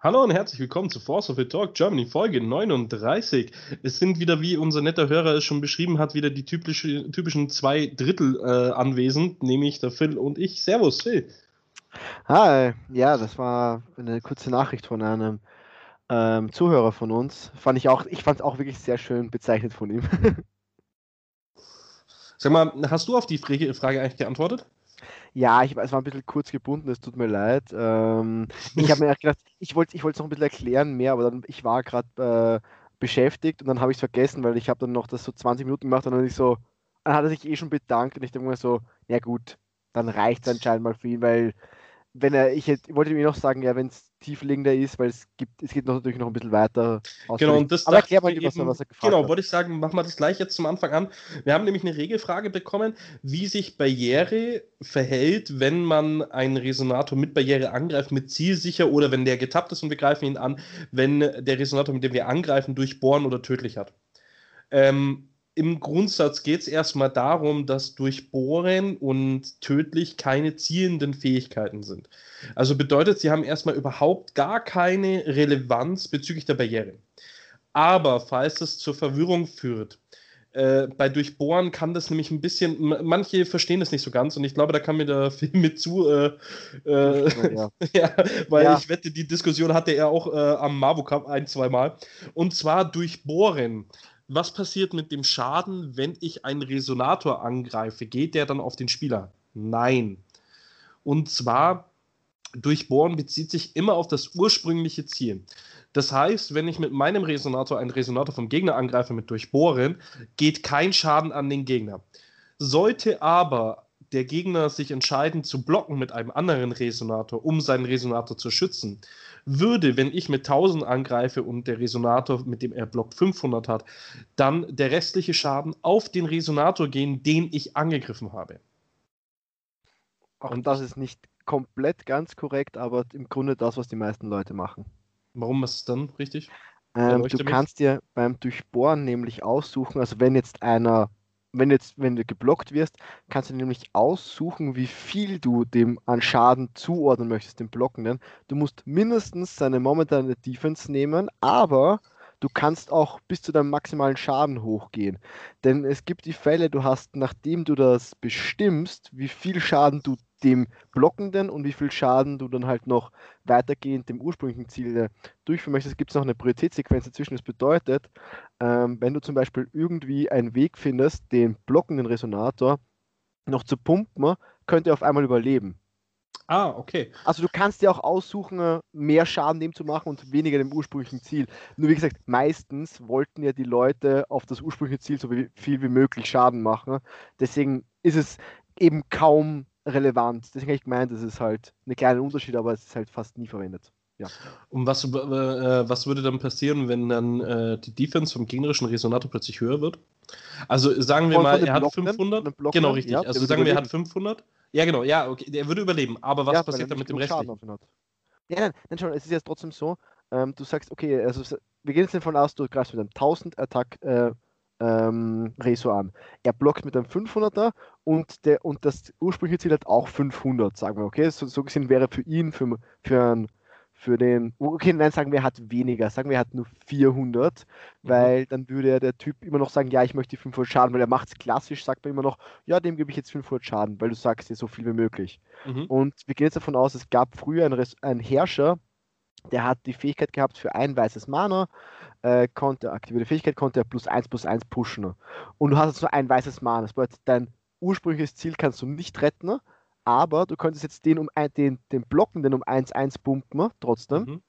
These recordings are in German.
Hallo und herzlich willkommen zu Force of the Talk Germany Folge 39. Es sind wieder, wie unser netter Hörer es schon beschrieben hat, wieder die typische, typischen zwei Drittel äh, anwesend, nämlich der Phil und ich. Servus, Phil. Hi, ja, das war eine kurze Nachricht von einem ähm, Zuhörer von uns. Fand ich auch, ich fand es auch wirklich sehr schön bezeichnet von ihm. Sag mal, hast du auf die Frage eigentlich geantwortet? Ja, ich, es war ein bisschen kurz gebunden, es tut mir leid. Ähm, ich habe mir gedacht, ich wollte ich es noch ein bisschen erklären mehr, aber dann, ich war gerade äh, beschäftigt und dann habe ich es vergessen, weil ich habe dann noch das so 20 Minuten gemacht und dann ich so, dann hat er sich eh schon bedankt und ich denke mir so, ja gut, dann reicht es anscheinend mal für ihn, weil wenn er, ich hätte, wollte mir noch sagen, ja, wenn es tiefliegender ist, weil es gibt, es geht noch, natürlich noch ein bisschen weiter. Genau, und das Aber erklär mal, was, eben, was er gefragt Genau, hat. wollte ich sagen, machen wir das gleich jetzt zum Anfang an. Wir haben nämlich eine Regelfrage bekommen, wie sich Barriere verhält, wenn man einen Resonator mit Barriere angreift, mit zielsicher oder wenn der getappt ist und wir greifen ihn an, wenn der Resonator, mit dem wir angreifen, durchbohren oder tödlich hat. Ähm, im Grundsatz geht es erstmal darum, dass Durchbohren und tödlich keine zielenden Fähigkeiten sind. Also bedeutet, sie haben erstmal überhaupt gar keine Relevanz bezüglich der Barriere. Aber falls es zur Verwirrung führt, äh, bei Durchbohren kann das nämlich ein bisschen, manche verstehen das nicht so ganz und ich glaube, da kann mir der Film mit zu, äh, äh, ja. ja. weil ja. ich wette, die Diskussion hatte er auch äh, am Marvo Cup ein, zwei Mal. Und zwar Durchbohren was passiert mit dem Schaden, wenn ich einen Resonator angreife? Geht der dann auf den Spieler? Nein. Und zwar, Durchbohren bezieht sich immer auf das ursprüngliche Ziel. Das heißt, wenn ich mit meinem Resonator einen Resonator vom Gegner angreife mit Durchbohren, geht kein Schaden an den Gegner. Sollte aber der Gegner sich entscheiden zu blocken mit einem anderen Resonator, um seinen Resonator zu schützen, würde, wenn ich mit 1000 angreife und der Resonator, mit dem er blockt, 500 hat, dann der restliche Schaden auf den Resonator gehen, den ich angegriffen habe. Auch und das ist nicht komplett ganz korrekt, aber im Grunde das, was die meisten Leute machen. Warum ist es dann richtig? Ähm, du kannst dir beim Durchbohren nämlich aussuchen, also wenn jetzt einer wenn, jetzt, wenn du geblockt wirst, kannst du nämlich aussuchen, wie viel du dem an Schaden zuordnen möchtest, dem Blockenden. Du musst mindestens seine momentane Defense nehmen, aber du kannst auch bis zu deinem maximalen Schaden hochgehen. Denn es gibt die Fälle, du hast, nachdem du das bestimmst, wie viel Schaden du dem Blockenden und wie viel Schaden du dann halt noch weitergehend dem ursprünglichen Ziel äh, durchführen möchtest, gibt es noch eine Prioritätssequenz dazwischen. Das bedeutet, ähm, wenn du zum Beispiel irgendwie einen Weg findest, den blockenden Resonator noch zu pumpen, könnte er auf einmal überleben. Ah, okay. Also du kannst dir auch aussuchen, äh, mehr Schaden dem zu machen und weniger dem ursprünglichen Ziel. Nur wie gesagt, meistens wollten ja die Leute auf das ursprüngliche Ziel so viel wie möglich Schaden machen. Deswegen ist es eben kaum relevant. Deswegen habe ich gemeint, es ist halt ein kleiner Unterschied, aber es ist halt fast nie verwendet. Ja. Und was, äh, was würde dann passieren, wenn dann äh, die Defense vom gegnerischen Resonator plötzlich höher wird? Also sagen wir von, mal, von er hat 500. genau, richtig. Ja, also sagen wir, er hat 500. Ja, genau, ja, okay, der würde überleben. Aber was ja, passiert dann mit dem Rest? Ja, nein, nein, schon, es ist jetzt trotzdem so, ähm, du sagst, okay, also wir gehen jetzt davon aus, du greifst mit einem 1000 Attack äh, ähm, Reso an. Er blockt mit einem 500er und, der, und das ursprüngliche Ziel hat auch 500, sagen wir, okay? So, so gesehen wäre für ihn, für, für, ein, für den, okay, nein, sagen wir, er hat weniger, sagen wir, er hat nur 400, mhm. weil dann würde der Typ immer noch sagen, ja, ich möchte die 500 Schaden, weil er macht es klassisch, sagt man immer noch, ja, dem gebe ich jetzt 500 Schaden, weil du sagst dir so viel wie möglich. Mhm. Und wir gehen jetzt davon aus, es gab früher einen, einen Herrscher, der hat die Fähigkeit gehabt für ein weißes Mana, äh, konnte, aktivierte Fähigkeit, konnte er plus 1 plus 1 pushen. Und du hast jetzt nur ein weißes Mana. Das bedeutet, dein ursprüngliches Ziel kannst du nicht retten, aber du könntest jetzt den um ein, den, den Blockenden um 1-1 pumpen, trotzdem. Mhm.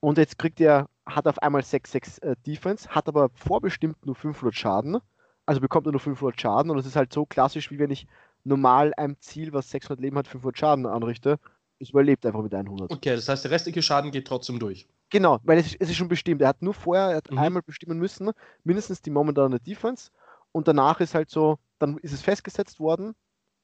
Und jetzt kriegt er, hat auf einmal 6-6 äh, Defense, hat aber vorbestimmt nur 500 Schaden. Also bekommt er nur 500 Schaden und das ist halt so klassisch, wie wenn ich normal einem Ziel, was 600 Leben hat, 500 Schaden anrichte es überlebt einfach mit 100. Okay, das heißt, der restliche Schaden geht trotzdem durch. Genau, weil es, es ist schon bestimmt. Er hat nur vorher, er hat mhm. einmal bestimmen müssen, mindestens die momentane Defense. Und danach ist halt so, dann ist es festgesetzt worden.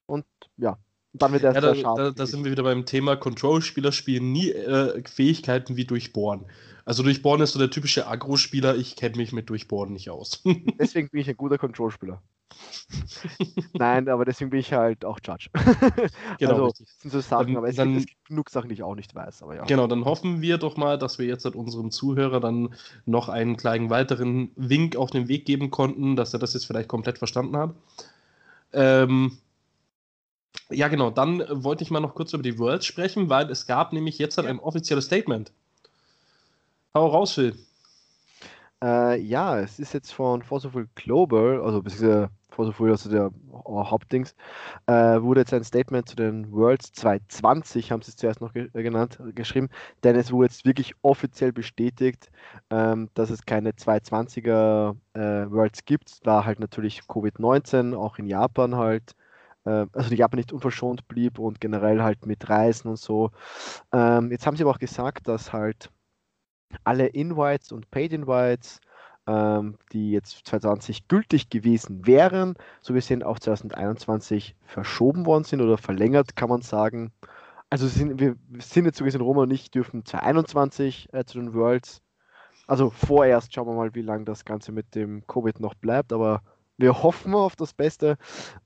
Und ja, und dann wird er ja, da, Schaden. Da, da, sind wir wieder beim Thema Control-Spieler spielen nie äh, Fähigkeiten wie Durchbohren. Also Durchbohren ist so der typische Agro-Spieler. Ich kenne mich mit Durchbohren nicht aus. Deswegen bin ich ein guter Control-Spieler. Nein, aber deswegen bin ich halt auch Judge. genau, also, richtig. sind so Sachen, Dann- aber es, dann- gibt, es gibt genug Sachen, die ich auch nicht weiß. Aber ja. Genau, dann hoffen wir doch mal, dass wir jetzt halt unserem Zuhörer dann noch einen kleinen weiteren Wink auf den Weg geben konnten, dass er das jetzt vielleicht komplett verstanden hat. Ähm, ja, genau, dann wollte ich mal noch kurz über die Worlds sprechen, weil es gab nämlich jetzt halt ein offizielles Statement. Hau raus, Phil. Äh, ja, es ist jetzt von Fossil Global, also beziehungsweise Fossil, also der Hauptdings, äh, wurde jetzt ein Statement zu den Worlds 220, haben sie es zuerst noch ge äh, genannt, geschrieben, denn es wurde jetzt wirklich offiziell bestätigt, ähm, dass es keine 220er äh, Worlds gibt, da halt natürlich Covid-19 auch in Japan halt, äh, also Japan nicht unverschont blieb und generell halt mit Reisen und so. Ähm, jetzt haben sie aber auch gesagt, dass halt alle Invites und Paid Invites, ähm, die jetzt 2020 gültig gewesen wären, so gesehen auf 2021 verschoben worden sind oder verlängert, kann man sagen. Also sind, wir sind jetzt so gesehen, Roma und ich dürfen 2021 äh, zu den Worlds. Also vorerst schauen wir mal, wie lange das Ganze mit dem Covid noch bleibt, aber wir hoffen auf das Beste.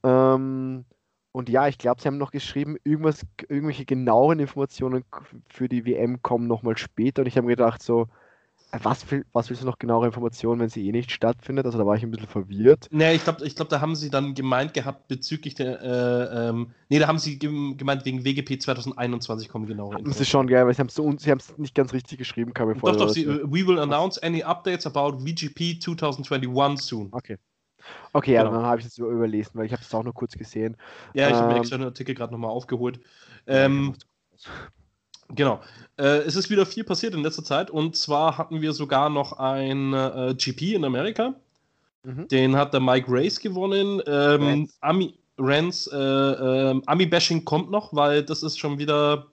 Ähm, und ja, ich glaube, sie haben noch geschrieben, irgendwas, irgendwelche genaueren Informationen für die WM kommen nochmal später. Und ich habe mir gedacht, so, äh, was, will, was willst du noch genauere Informationen, wenn sie eh nicht stattfindet? Also da war ich ein bisschen verwirrt. Nee, ich glaube, ich glaub, da haben sie dann gemeint gehabt bezüglich der, äh, ähm, nee, da haben sie gem- gemeint, wegen WGP 2021 kommen genauere Das ist schon geil, weil sie haben es nicht ganz richtig geschrieben, kam mir vor. Doch, doch, sie, we will announce any updates about VGP 2021 soon. Okay. Okay, ja, Genau. dann habe ich es über- überlesen, weil ich habe es auch nur kurz gesehen. Ja, ich habe mir Ähm, extra den Artikel gerade nochmal aufgeholt. Ja, Ähm, genau. Äh, es ist wieder viel passiert in letzter Zeit und zwar hatten wir sogar noch ein äh, GP in Amerika. Mhm. Den hat der Mike Race gewonnen. Ähm, Rance. Ami, Rance, äh, ähm, Ami-Bashing kommt noch, weil das ist schon wieder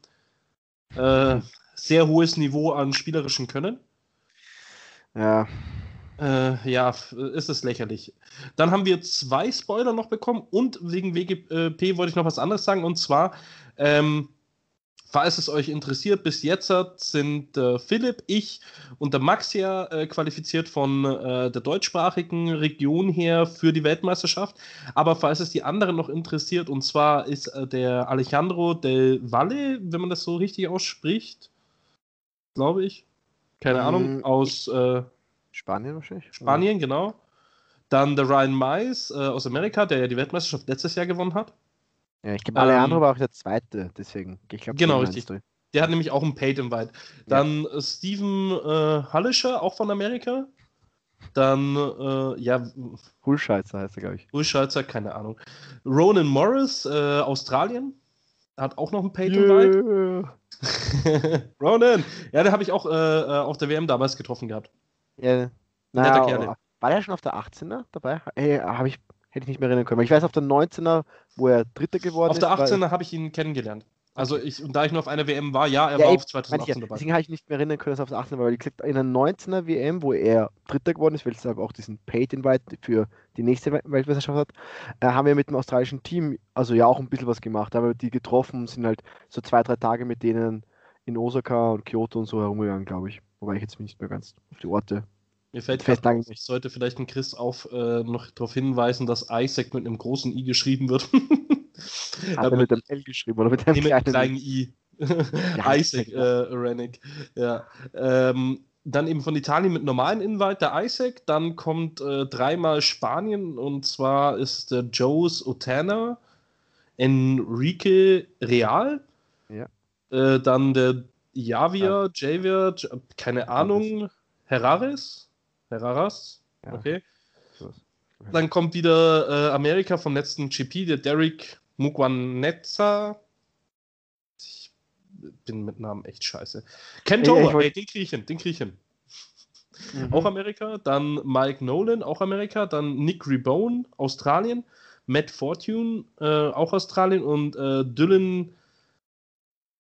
äh, sehr hohes Niveau an spielerischen Können. Ja, Äh, ja, ist es lächerlich. Dann haben wir zwei Spoiler noch bekommen und wegen WGP wollte ich noch was anderes sagen und zwar, ähm, falls es euch interessiert, bis jetzt sind äh, Philipp, ich und der Max ja äh, qualifiziert von äh, der deutschsprachigen Region her für die Weltmeisterschaft. Aber falls es die anderen noch interessiert, und zwar ist äh, der Alejandro del Valle, wenn man das so richtig ausspricht, glaube ich, keine Ahnung, Mm, aus. Äh, Spanien wahrscheinlich. Spanien, genau. Dann der Ryan Mize äh, aus Amerika, der ja die Weltmeisterschaft letztes Jahr gewonnen hat. Ja, ich glaube, Alejandro Ähm, war auch der Zweite, deswegen. Ich glaube, Genau, richtig. du. Der hat nämlich auch ein Paid Invite. Dann äh, Steven äh, Hallischer, auch von Amerika. Dann, äh, ja, Hulscheißer heißt er, glaube ich. Ulschalzer, keine Ahnung. Ronan Morris, äh, Australien. Hat auch noch ein Paid Invite. Yeah. Ronan! Ja, den habe ich auch äh, äh, auf der WM damals getroffen gehabt. Ja, Netter na, Kerl. war der schon auf der 18er dabei? Hey, habe ich, hätte ich nicht mehr erinnern können. Ich weiß auf der 19er, wo er Dritter geworden Auf der ist. war- 18er habe ich ihn kennengelernt. Also ich, und da ich nur auf einer WM war, ja, er Ja, war eben, auf Meine ich 2018 ja. dabei. Deswegen habe ich nicht mehr erinnern können, dass er auf der 18er war, weil ich gesagt in der 19er WM, wo er Dritter geworden ist, weil es auch diesen Paid Invite für die nächste We- Weltmeisterschaft hat, äh, haben wir mit dem australischen Team also ja auch ein bisschen was gemacht. Da haben wir die getroffen und sind halt so zwei, drei Tage mit denen in Osaka und Kyoto und so herumgegangen, glaube ich. Wobei ich jetzt nicht mehr ganz auf die Orte. Mir fällt gerade ich sollte vielleicht den Chris auf, äh, noch darauf hinweisen, dass Isaac mit einem großen I geschrieben wird. Hat Aber er mit dem L geschrieben oder mit dem nee, mit einem kleinen? kleinen I. Ja, Isaac äh, Rennick. Ja. Ähm, dann eben von Italien mit normalen Invite der Isaac. Dann kommt äh, dreimal Spanien und zwar ist der Joes Otana, Enrique Real. Ja. Äh, dann der Javier, Javier, keine Ahnung, Herrares? Herraras? Okay. Dann kommt wieder äh, Amerika vom letzten GP, der Derek Mugwaneza. Ich bin mit Namen echt scheiße. Ken Ja, ja, ich Tower, wollt- ey, den krieg ich hin, den krieg ich hin. Mhm. Auch Amerika. Dann Mike Nolan, auch Amerika. Dann Nick Rebone, Australien. Matt Fortune, äh, auch Australien. Und äh, Dylan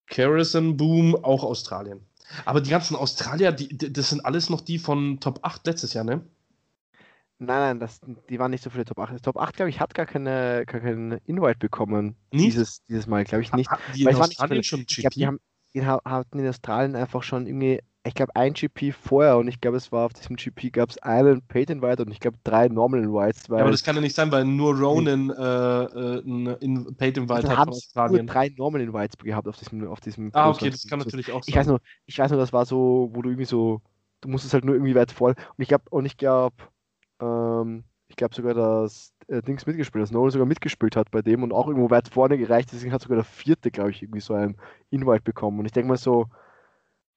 Carrison Boom, auch Australien. Aber die ganzen Australier, die, das sind alles noch die von Top 8 letztes Jahr, ne? Nein, nein, das, die waren nicht so viele Top 8. Top 8, glaube ich, hat gar, keine, gar keinen Invite bekommen. Nicht? Dieses, dieses Mal, glaube ich nicht. Die in Australien schon Ich glaube, GP? die haben, die ha- hatten in Australien einfach schon irgendwie ich glaube, ein GP vorher und ich glaube, es war auf diesem GP gab es einen Patent White und ich glaube drei Normal Whites. Ja, aber das kann ja nicht sein, weil nur Ronan äh, äh, in Patent White hat Australien. nur drei Normal Whites gehabt auf diesem, auf diesem Ah, okay, das kann natürlich auch sein. Ich weiß nur, ich weiß nur, das war so, wo du irgendwie so, du musstest halt nur irgendwie weit vor. Und ich glaube, und ich glaube, ähm, ich glaube sogar, dass äh, Dings mitgespielt, dass Nolan sogar mitgespielt hat bei dem und auch irgendwo weit vorne gereicht. Deswegen hat sogar der vierte, glaube ich, irgendwie so einen Invite bekommen. Und ich denke mal so,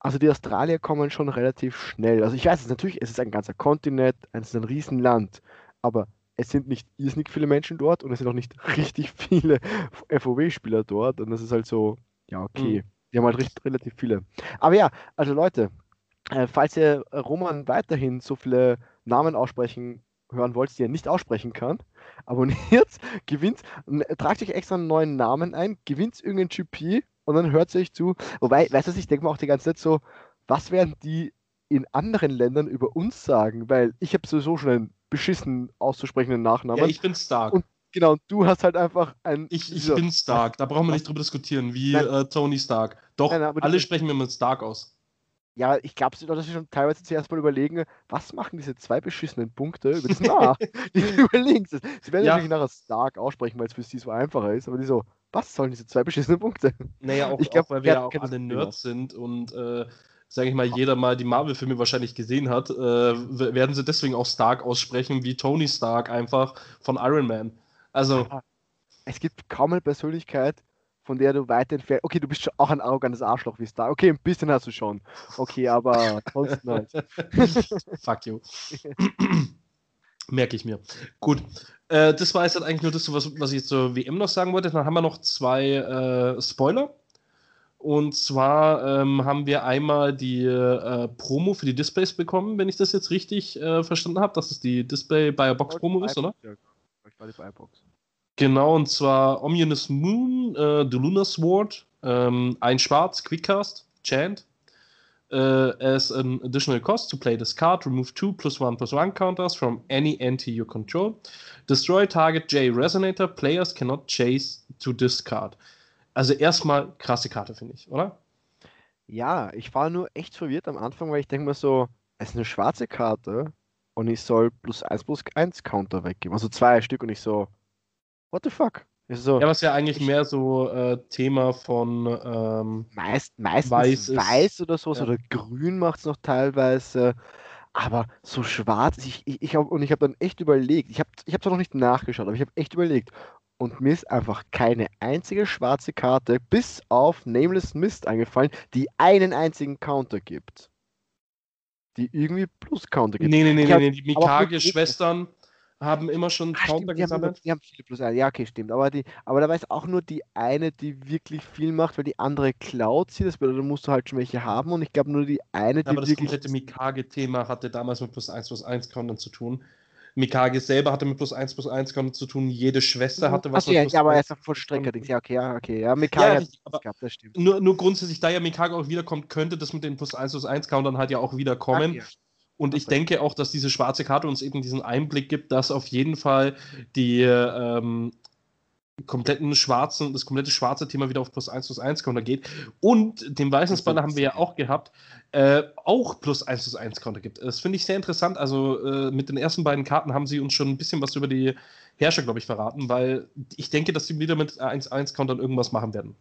also die Australier kommen schon relativ schnell. Also ich weiß es natürlich, es ist ein ganzer Kontinent, es ist ein Riesenland, aber es sind nicht irrsinnig viele Menschen dort und es sind auch nicht richtig viele FOW-Spieler dort. Und das ist halt so, ja, okay. Mhm. Die haben halt recht, relativ viele. Aber ja, also Leute, äh, falls ihr Roman weiterhin so viele Namen aussprechen hören wollt, die er nicht aussprechen kann, abonniert, gewinnt, tragt euch extra einen neuen Namen ein, gewinnt irgendein GP und dann hört es euch zu. Wobei, weißt du, ich denke mir auch die ganze Zeit so, was werden die in anderen Ländern über uns sagen? Weil ich habe sowieso schon einen beschissen auszusprechenden Nachnamen. Ja, ich bin Stark. Und genau, du hast halt einfach ein. Ich, ich bin Stark, da brauchen wir nicht drüber diskutieren, wie äh, Tony Stark. Doch, nein, alle sprechen mir mit Stark aus ja, ich glaube, dass sie schon teilweise zuerst mal überlegen, was machen diese zwei beschissenen Punkte über das Nah? die überlegen es. Sie werden ja. natürlich nachher Stark aussprechen, weil es für sie so einfacher ist, aber die so, was sollen diese zwei beschissenen Punkte? Naja, auch, ich glaub, auch weil wir ja auch alle Nerds sind und äh, sage ich mal, jeder mal die Marvel-Filme wahrscheinlich gesehen hat, äh, werden sie deswegen auch Stark aussprechen, wie Tony Stark einfach von Iron Man. Also. Es gibt kaum eine Persönlichkeit, von der du weit entfernt. Okay, du bist schon auch ein arrogantes Arschloch wie Star. Okay, ein bisschen hast du schon. Okay, aber halt. Fuck you. Merke ich mir. Gut. Äh, das war jetzt halt eigentlich nur das, was, was ich zur WM noch sagen wollte. Dann haben wir noch zwei äh, Spoiler. Und zwar ähm, haben wir einmal die äh, Promo für die Displays bekommen, wenn ich das jetzt richtig äh, verstanden habe, dass es die Display a Box Promo ist, oder? Ja, ich war die Box. Genau, und zwar Ominous Moon, äh, The Lunar Sword, ähm, ein Schwarz, Quickcast, Chant. Uh, as an additional cost to play this card, remove two plus one plus one counters from any entity you control. Destroy target J Resonator. Players cannot chase to discard. Also erstmal krasse Karte, finde ich, oder? Ja, ich war nur echt verwirrt am Anfang, weil ich denke mir so, es ist eine schwarze Karte und ich soll plus 1 plus 1 Counter weggeben. Also zwei Stück und ich so, what the fuck? So, ja, was ja eigentlich ich, mehr so äh, Thema von ähm, meist, meistens weiß, weiß oder sowas ja. oder grün macht es noch teilweise. Aber so schwarz, ich, ich, ich hab, und ich habe dann echt überlegt, ich habe ich hab zwar noch nicht nachgeschaut, aber ich habe echt überlegt. Und mir ist einfach keine einzige schwarze Karte bis auf Nameless Mist eingefallen, die einen einzigen Counter gibt. Die irgendwie Plus-Counter gibt. Nee, nee, nee, nee, nee, die Mikage-Schwestern haben immer schon ah, Counter die gesammelt. Haben, die haben viele plus 1. Ja, okay, stimmt. Aber, die, aber da war es auch nur die eine, die wirklich viel macht, weil die andere klaut sie. Das bedeutet, da musst du halt schon welche haben. Und ich glaube nur die eine, die ja, aber das komplette Mikage-Thema hatte damals mit plus 1 plus 1 Countern zu tun. Mikage selber hatte mit plus 1 plus 1 Countern zu tun. Jede Schwester mhm. hatte was Achso, ja, ja, aber er ist auch von Streckerdings. Ja, okay, ja, okay. Ja, Mikage ja, hat gehabt, das stimmt. Nur, nur grundsätzlich, da ja Mikage auch wiederkommt, könnte das mit den plus 1 plus 1 Countern halt ja auch wieder kommen. Ach, ja. Und ich denke auch, dass diese schwarze Karte uns eben diesen Einblick gibt, dass auf jeden Fall die ähm, kompletten schwarzen, das komplette schwarze Thema wieder auf plus 1 plus 1 Counter geht. Und den weißen Spanner haben wir ja auch gehabt, äh, auch plus 1 plus 1 Counter gibt. Das finde ich sehr interessant. Also äh, mit den ersten beiden Karten haben sie uns schon ein bisschen was über die Herrscher, glaube ich, verraten, weil ich denke, dass sie wieder mit 1-1 Countern irgendwas machen werden.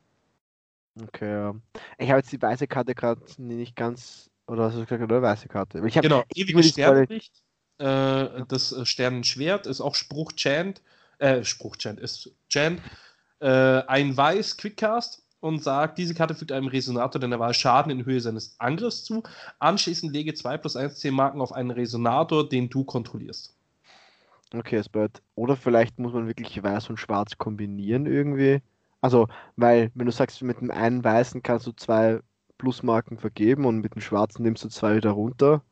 Okay, ja. Ich habe jetzt die weiße Karte gerade nicht ganz oder hast du gesagt, eine weiße Karte? Ich genau, ewiges Sternenlicht. Äh, das äh, Sternenschwert ist auch Spruch Chant. Äh, Spruch Chant ist Chant. Äh, ein Weiß Quickcast und sagt, diese Karte fügt einem Resonator deiner Wahl Schaden in Höhe seines Angriffs zu. Anschließend lege 2 plus 1 10 Marken auf einen Resonator, den du kontrollierst. Okay, es wird. Oder vielleicht muss man wirklich Weiß und Schwarz kombinieren irgendwie. Also, weil, wenn du sagst, mit dem einen Weißen kannst du zwei Plusmarken vergeben und mit dem Schwarzen nimmst du zwei wieder runter.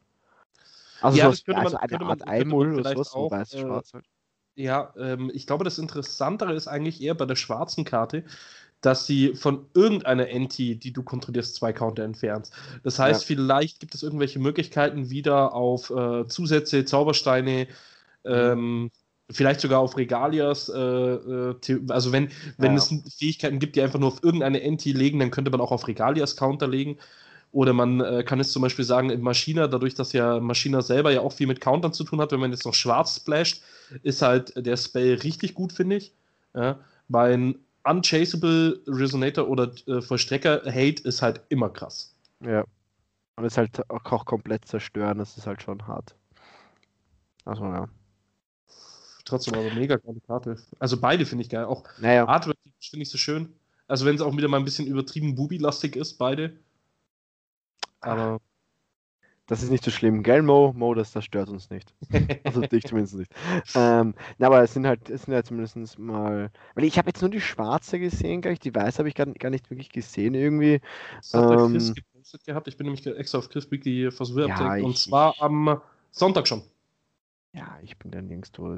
Also, ja, so man, also eine Art Einmull oder sowas, auch, weiß äh, schwarz halt. Ja, ähm, ich glaube, das Interessantere ist eigentlich eher bei der schwarzen Karte, dass sie von irgendeiner Enti, die du kontrollierst, zwei Counter entfernst. Das heißt, ja. vielleicht gibt es irgendwelche Möglichkeiten, wieder auf äh, Zusätze, Zaubersteine, ähm, vielleicht sogar auf Regalias, äh, äh also wenn, wenn ja. es Fähigkeiten gibt, die einfach nur auf irgendeine Enti legen, dann könnte man auch auf Regalias Counter legen. Oder man äh, kann es zum Beispiel sagen, in Maschina, dadurch, dass ja Maschina selber ja auch viel mit Countern zu tun hat, wenn man jetzt noch schwarz splasht, ist halt der Spell richtig gut, finde ich. Ja, bei Unchaseable Resonator oder äh, Vollstrecker Hate ist halt immer krass. Ja. Und ist halt auch, auch komplett zerstören, das ist halt schon hart. Also ja. Trotzdem aber mega geile Karte. Also beide finde ich geil. Auch naja. Artwork finde ich so schön. Also wenn es auch wieder mal ein bisschen übertrieben Bubi-lastig ist, beide. Aber. Das ist nicht so schlimm, gell, Mo? Mo, das, das stört uns nicht. Also dich zumindest nicht. Ähm, na, aber es sind halt, es sind ja zumindest mal. Weil ich habe jetzt nur die schwarze gesehen, glaube ich. Die weiße habe ich gar, gar nicht wirklich gesehen irgendwie. Das hat ähm, Chris gepostet gehabt. Ich bin nämlich extra auf Chris Weekly versucht. Ja, und zwar am Sonntag schon. Ja, ich bin da nirgendwo.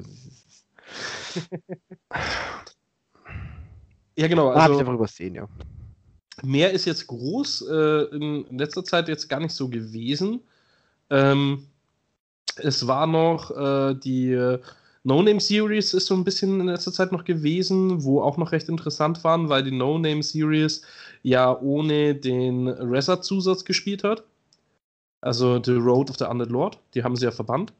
ja, genau. Also, habe ich einfach übersehen, ja. Mehr ist jetzt groß äh, in letzter Zeit jetzt gar nicht so gewesen. Ähm, es war noch äh, die äh, No-Name-Series ist so ein bisschen in letzter Zeit noch gewesen, wo auch noch recht interessant waren, weil die No-Name-Series ja ohne den Reset-Zusatz gespielt hat. Also The Road of the Undead Lord, die haben sie ja verbannt.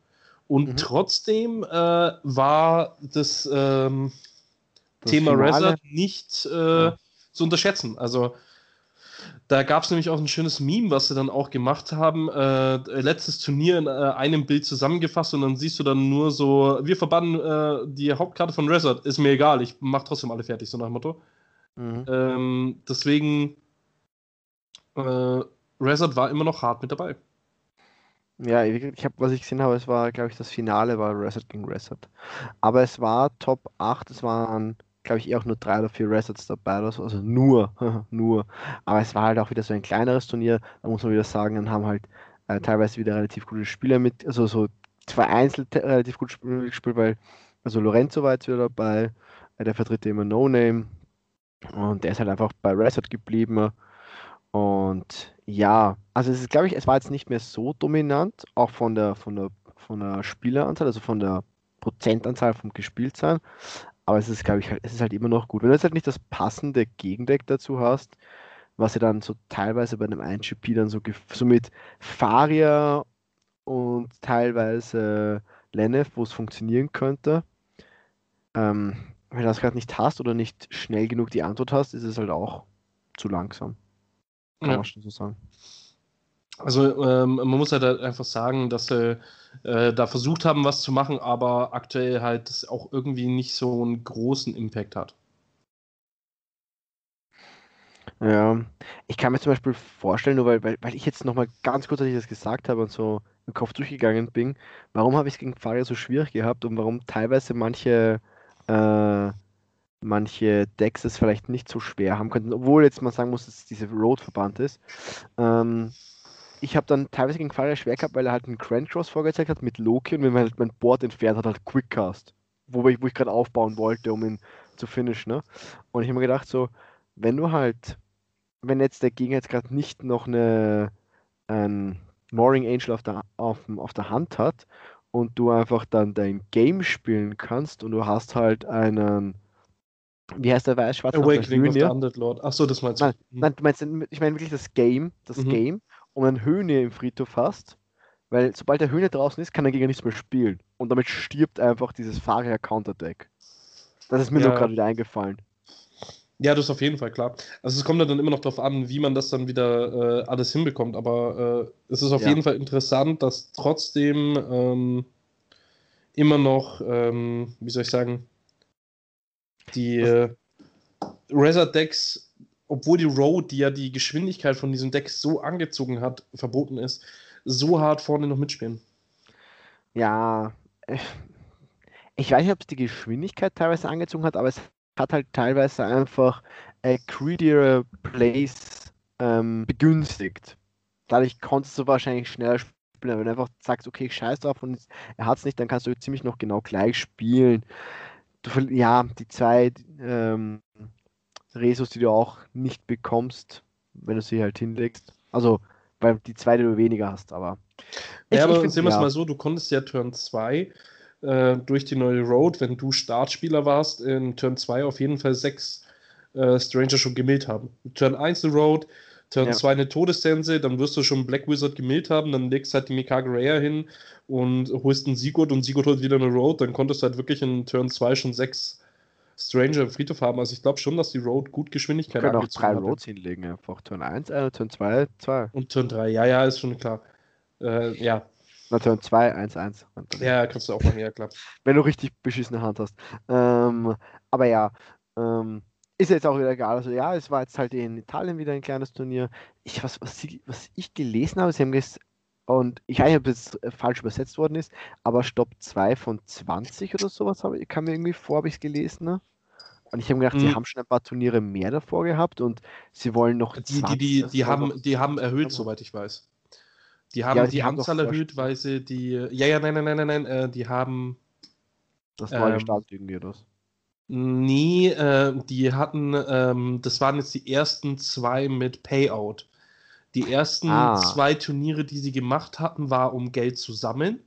Und mhm. trotzdem äh, war das, ähm, das Thema Reset nicht äh, ja. zu unterschätzen. Also da gab es nämlich auch ein schönes Meme, was sie dann auch gemacht haben. Äh, letztes Turnier in äh, einem Bild zusammengefasst und dann siehst du dann nur so, wir verbannen äh, die Hauptkarte von Resort, ist mir egal, ich mach trotzdem alle fertig, so nach dem Motto. Mhm. Ähm, deswegen, äh, Resort war immer noch hart mit dabei. Ja, ich habe, was ich gesehen habe, es war, glaube ich, das Finale war Reset gegen Reset. Aber es war Top 8, es waren glaube ich, eher auch nur drei oder vier Resets dabei oder so. Also nur, nur. Aber es war halt auch wieder so ein kleineres Turnier. Da muss man wieder sagen, dann haben halt äh, teilweise wieder relativ gute Spieler mit, also so zwei einzeln relativ gut gespielt, weil also Lorenzo war jetzt wieder dabei, äh, der vertritt immer No Name und der ist halt einfach bei Reset geblieben. Und ja, also es ist, glaube ich, es war jetzt nicht mehr so dominant, auch von der, von der, von der Spieleranzahl, also von der Prozentanzahl vom Gespieltsein. Aber es ist, glaube ich, halt, es ist halt immer noch gut. Wenn du jetzt halt nicht das passende Gegendeck dazu hast, was ja dann so teilweise bei einem 1GP dann so, so mit Faria und teilweise Lenef, wo es funktionieren könnte, ähm, wenn du das gerade nicht hast oder nicht schnell genug die Antwort hast, ist es halt auch zu langsam. Kann ja. man schon so sagen. Also ähm, man muss halt einfach sagen, dass sie äh, da versucht haben, was zu machen, aber aktuell halt auch irgendwie nicht so einen großen Impact hat. Ja, ich kann mir zum Beispiel vorstellen, nur weil, weil, weil ich jetzt nochmal ganz kurz, als ich das gesagt habe und so im Kopf durchgegangen bin, warum habe ich es gegen Faria so schwierig gehabt und warum teilweise manche äh, manche Decks es vielleicht nicht so schwer haben könnten, obwohl jetzt man sagen muss, dass diese Road verbannt ist. Ähm, ich habe dann teilweise gegen Faria schwer gehabt, weil er halt einen Grand Cross vorgezeigt hat mit Loki und wenn man halt mein Board entfernt hat, halt Quickcast. Wo ich, wo ich gerade aufbauen wollte, um ihn zu finishen. Ne? Und ich habe mir gedacht, so, wenn du halt, wenn jetzt der Gegner jetzt gerade nicht noch eine ein Mooring Angel auf der, auf, auf der Hand hat und du einfach dann dein Game spielen kannst und du hast halt einen wie heißt der weiß schwarz Awakening of the Undead Lord. Achso, das meinst du. Nein, mhm. nein, du meinst, ich meine wirklich das Game, das mhm. Game und einen Höhne im Friedhof hast, weil sobald der Höhne draußen ist, kann der Gegner nichts mehr spielen. Und damit stirbt einfach dieses Fahrrad Counterdeck. Das ist mir ja. nur gerade wieder eingefallen. Ja, das ist auf jeden Fall klar. Also es kommt dann immer noch darauf an, wie man das dann wieder äh, alles hinbekommt. Aber äh, es ist auf ja. jeden Fall interessant, dass trotzdem ähm, immer noch, ähm, wie soll ich sagen, die äh, Razor-Decks obwohl die Road, die ja die Geschwindigkeit von diesem Deck so angezogen hat, verboten ist, so hart vorne noch mitspielen. Ja, äh, ich weiß nicht, ob es die Geschwindigkeit teilweise angezogen hat, aber es hat halt teilweise einfach äh, greedier Plays ähm, begünstigt. Dadurch konntest du wahrscheinlich schneller spielen. Wenn du einfach sagst, okay, ich scheiß drauf und er hat es nicht, dann kannst du ziemlich noch genau gleich spielen. Du, ja, die zwei ähm, Resus, die du auch nicht bekommst, wenn du sie halt hinlegst. Also, weil die zwei, die du weniger hast, aber. Ja, aber sehen wir es mal so: Du konntest ja Turn 2 äh, durch die neue Road, wenn du Startspieler warst, in Turn 2 auf jeden Fall sechs äh, Stranger schon gemillt haben. Turn 1 eine Road, Turn 2 ja. eine Todessense, dann wirst du schon Black Wizard gemillt haben, dann legst halt die Mikage Raya hin und holst einen Sigurd und Sigurd holt wieder eine Road, dann konntest du halt wirklich in Turn 2 schon sechs Stranger im Friedhof haben. Also ich glaube schon, dass die Road gut Geschwindigkeit hat. Auch drei Roads hinlegen, einfach Turn 1, äh, Turn 2, 2. Und Turn 3, ja, ja, ist schon klar. Äh, ja. Na, Turn 2, 1, 1. Ja, kannst du auch machen, ja klar. Wenn du richtig beschissene Hand hast. Ähm, aber ja, ähm, ist jetzt auch wieder egal. Also ja, es war jetzt halt in Italien wieder ein kleines Turnier. Ich, was, was, sie, was ich gelesen habe, sie haben gesagt, und ich weiß nicht, ob es falsch übersetzt worden ist, aber Stopp 2 von 20 oder sowas habe, kam mir irgendwie vor, habe ich es gelesen. Ne? Und ich habe gedacht, mhm. sie haben schon ein paar Turniere mehr davor gehabt und sie wollen noch. Die, die, die, die haben, die haben erhöht, soweit ich weiß. Die haben ja, die, die Anzahl erhöht, weil sie die. Ja, ja, nein, nein, nein, nein, nein, äh, die haben. Das neue ähm, Start irgendwie, das. Nee, äh, die hatten, ähm, das waren jetzt die ersten zwei mit Payout. Die ersten ah. zwei Turniere, die sie gemacht hatten, war um Geld zu sammeln.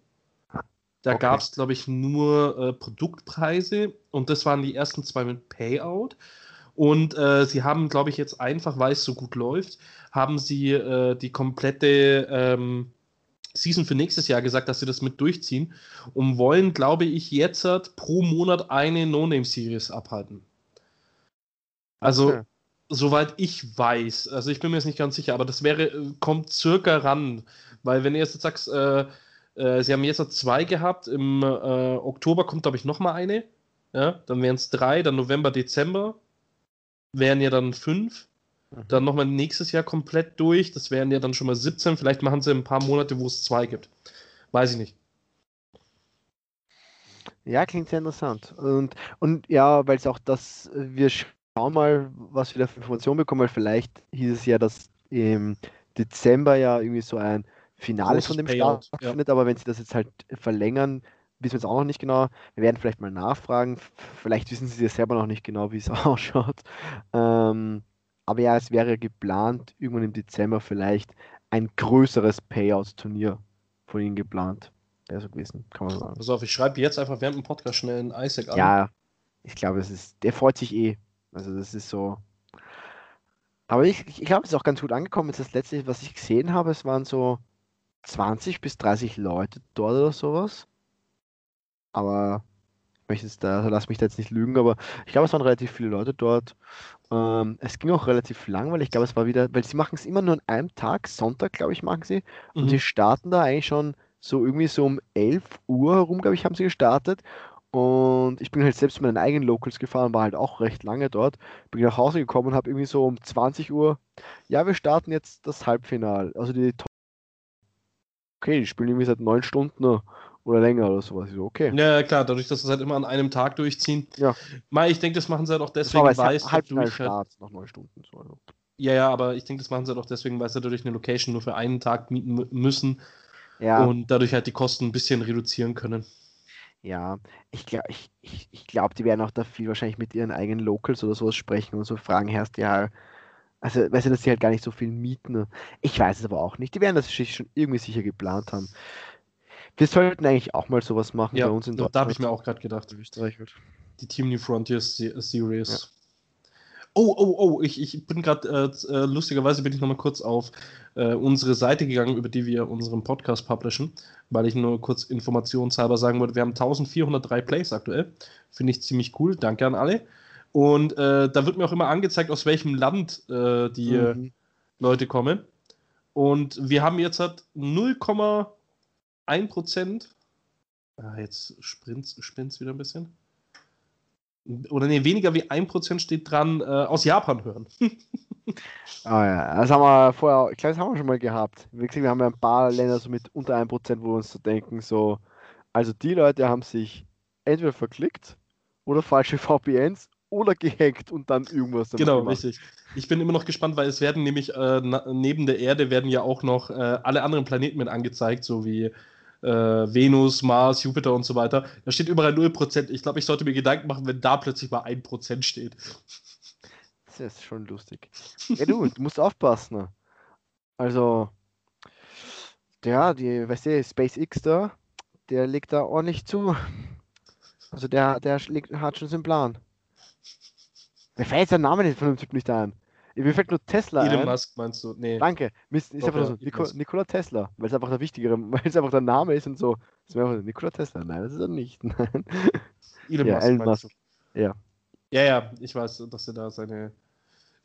Da okay. gab es, glaube ich, nur äh, Produktpreise und das waren die ersten zwei mit Payout. Und äh, sie haben, glaube ich, jetzt einfach, weil es so gut läuft, haben sie äh, die komplette ähm, Season für nächstes Jahr gesagt, dass sie das mit durchziehen und wollen, glaube ich, jetzt pro Monat eine No-Name-Series abhalten. Also, okay. soweit ich weiß, also ich bin mir jetzt nicht ganz sicher, aber das wäre, kommt circa ran, weil wenn ihr jetzt sagst, äh, äh, sie haben jetzt zwei gehabt, im äh, Oktober kommt, glaube ich, nochmal eine, ja, dann wären es drei, dann November, Dezember wären ja dann fünf. Dann nochmal nächstes Jahr komplett durch. Das wären ja dann schon mal 17. Vielleicht machen sie ein paar Monate, wo es zwei gibt. Weiß ich nicht. Ja, klingt sehr interessant. Und, und ja, weil es auch das, wir schauen mal, was wir da für Informationen bekommen, weil vielleicht hieß es ja, dass im Dezember ja irgendwie so ein Finale von dem Start stattfindet, ja. aber wenn sie das jetzt halt verlängern, wissen wir es auch noch nicht genau. Wir werden vielleicht mal nachfragen. Vielleicht wissen sie ja selber noch nicht genau, wie es ausschaut. Ähm, aber ja, es wäre geplant, irgendwann im Dezember vielleicht ein größeres Payout-Turnier von ihnen geplant. Wäre so gewesen, kann man sagen. Pass auf, ich schreibe jetzt einfach während dem Podcast schnell einen Isaac an. Ja, ich glaube, es ist, der freut sich eh. Also das ist so. Aber ich, ich glaube, es ist auch ganz gut angekommen. Das letzte, was ich gesehen habe, es waren so 20 bis 30 Leute dort oder sowas. Aber möchte jetzt da, also lass mich da jetzt nicht lügen, aber ich glaube, es waren relativ viele Leute dort. Ähm, es ging auch relativ lang, weil ich glaube, es war wieder, weil sie machen es immer nur an einem Tag, Sonntag, glaube ich, machen sie. Und mhm. sie starten da eigentlich schon so irgendwie so um 11 Uhr herum, glaube ich, haben sie gestartet. Und ich bin halt selbst mit meinen eigenen Locals gefahren, war halt auch recht lange dort. Bin nach Hause gekommen und habe irgendwie so um 20 Uhr, ja, wir starten jetzt das Halbfinale. Also die Okay, die spielen irgendwie seit neun Stunden oder länger oder sowas. So, okay. Ja, klar, dadurch, dass sie es halt immer an einem Tag durchziehen. Ja. Mal, ich denke, das machen sie halt auch deswegen, weil halt durch halt, nach neun Stunden. So, also. Ja, ja, aber ich denke, das machen sie halt auch deswegen, weil sie dadurch eine Location nur für einen Tag mieten müssen. Ja. Und dadurch halt die Kosten ein bisschen reduzieren können. Ja, ich glaube, ich, ich, ich glaub, die werden auch da viel wahrscheinlich mit ihren eigenen Locals oder sowas sprechen und so fragen, herrscht ja, also weißt du, dass sie halt gar nicht so viel mieten. Ich weiß es aber auch nicht. Die werden das schon irgendwie sicher geplant haben. Wir sollten eigentlich auch mal sowas machen ja, bei uns in Deutschland. Da habe ich mir auch gerade gedacht. Die Team New Frontiers Series. Ja. Oh, oh, oh, ich, ich bin gerade, äh, äh, lustigerweise bin ich nochmal kurz auf äh, unsere Seite gegangen, über die wir unseren Podcast publishen, weil ich nur kurz informationshalber sagen wollte, wir haben 1403 Plays aktuell. Finde ich ziemlich cool. Danke an alle. Und äh, da wird mir auch immer angezeigt, aus welchem Land äh, die mhm. Leute kommen. Und wir haben jetzt halt 0, 1%. Ah, jetzt spinnt es wieder ein bisschen. Oder nee, weniger wie 1% steht dran, äh, aus Japan hören. ah ja, das haben wir vorher, ich glaube, das haben wir schon mal gehabt. Gesagt, wir haben ja ein paar Länder so mit unter 1%, wo wir uns so denken, so, also die Leute haben sich entweder verklickt oder falsche VPNs oder gehackt und dann irgendwas damit Genau, gemacht. richtig. Ich bin immer noch gespannt, weil es werden nämlich äh, neben der Erde werden ja auch noch äh, alle anderen Planeten mit angezeigt, so wie äh, Venus, Mars, Jupiter und so weiter. Da steht überall 0%. Ich glaube, ich sollte mir Gedanken machen, wenn da plötzlich mal 1% steht. Das ist schon lustig. Ja, du, du musst aufpassen. Ne? Also, ja, die, weißt du, SpaceX da, der legt da ordentlich zu. Also der, der hat schon seinen Plan. Mir fällt der Name nicht von dem Typ nicht ein. Mir fällt nur Tesla Elon ein. Musk meinst du? Nee. Danke. Ist, ist einfach so Nico, Nikola Tesla, weil es einfach der wichtigere, weil es einfach der Name ist und so. Das wäre einfach Nikola Tesla. Nein, das ist er nicht. Nein. Elon ja, Musk. Elon Musk. Ja. Ja, ja, ich weiß, dass er da seine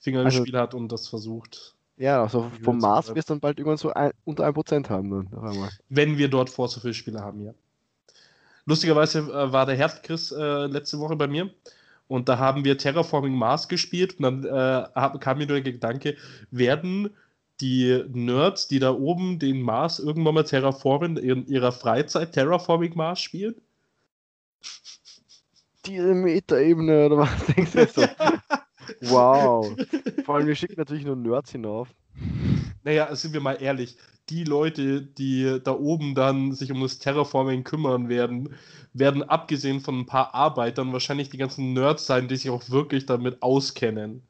Finger also, im Spiel hat und das versucht. Ja, also vom Mars wirst du dann bald irgendwann so ein, unter 1% haben. Dann, Wenn wir dort vor so viele Spieler haben, ja. Lustigerweise äh, war der Herbstchris äh, letzte Woche bei mir und da haben wir Terraforming Mars gespielt und dann äh, kam mir nur der Gedanke, werden die Nerds, die da oben den Mars irgendwann mal terraformen, in ihrer Freizeit Terraforming Mars spielen? Diese Metaebene, oder was denkst du so? wow. Vor allem, wir schicken natürlich nur Nerds hinauf. Naja, sind wir mal ehrlich, die Leute, die da oben dann sich um das Terraforming kümmern werden, werden abgesehen von ein paar Arbeitern wahrscheinlich die ganzen Nerds sein, die sich auch wirklich damit auskennen.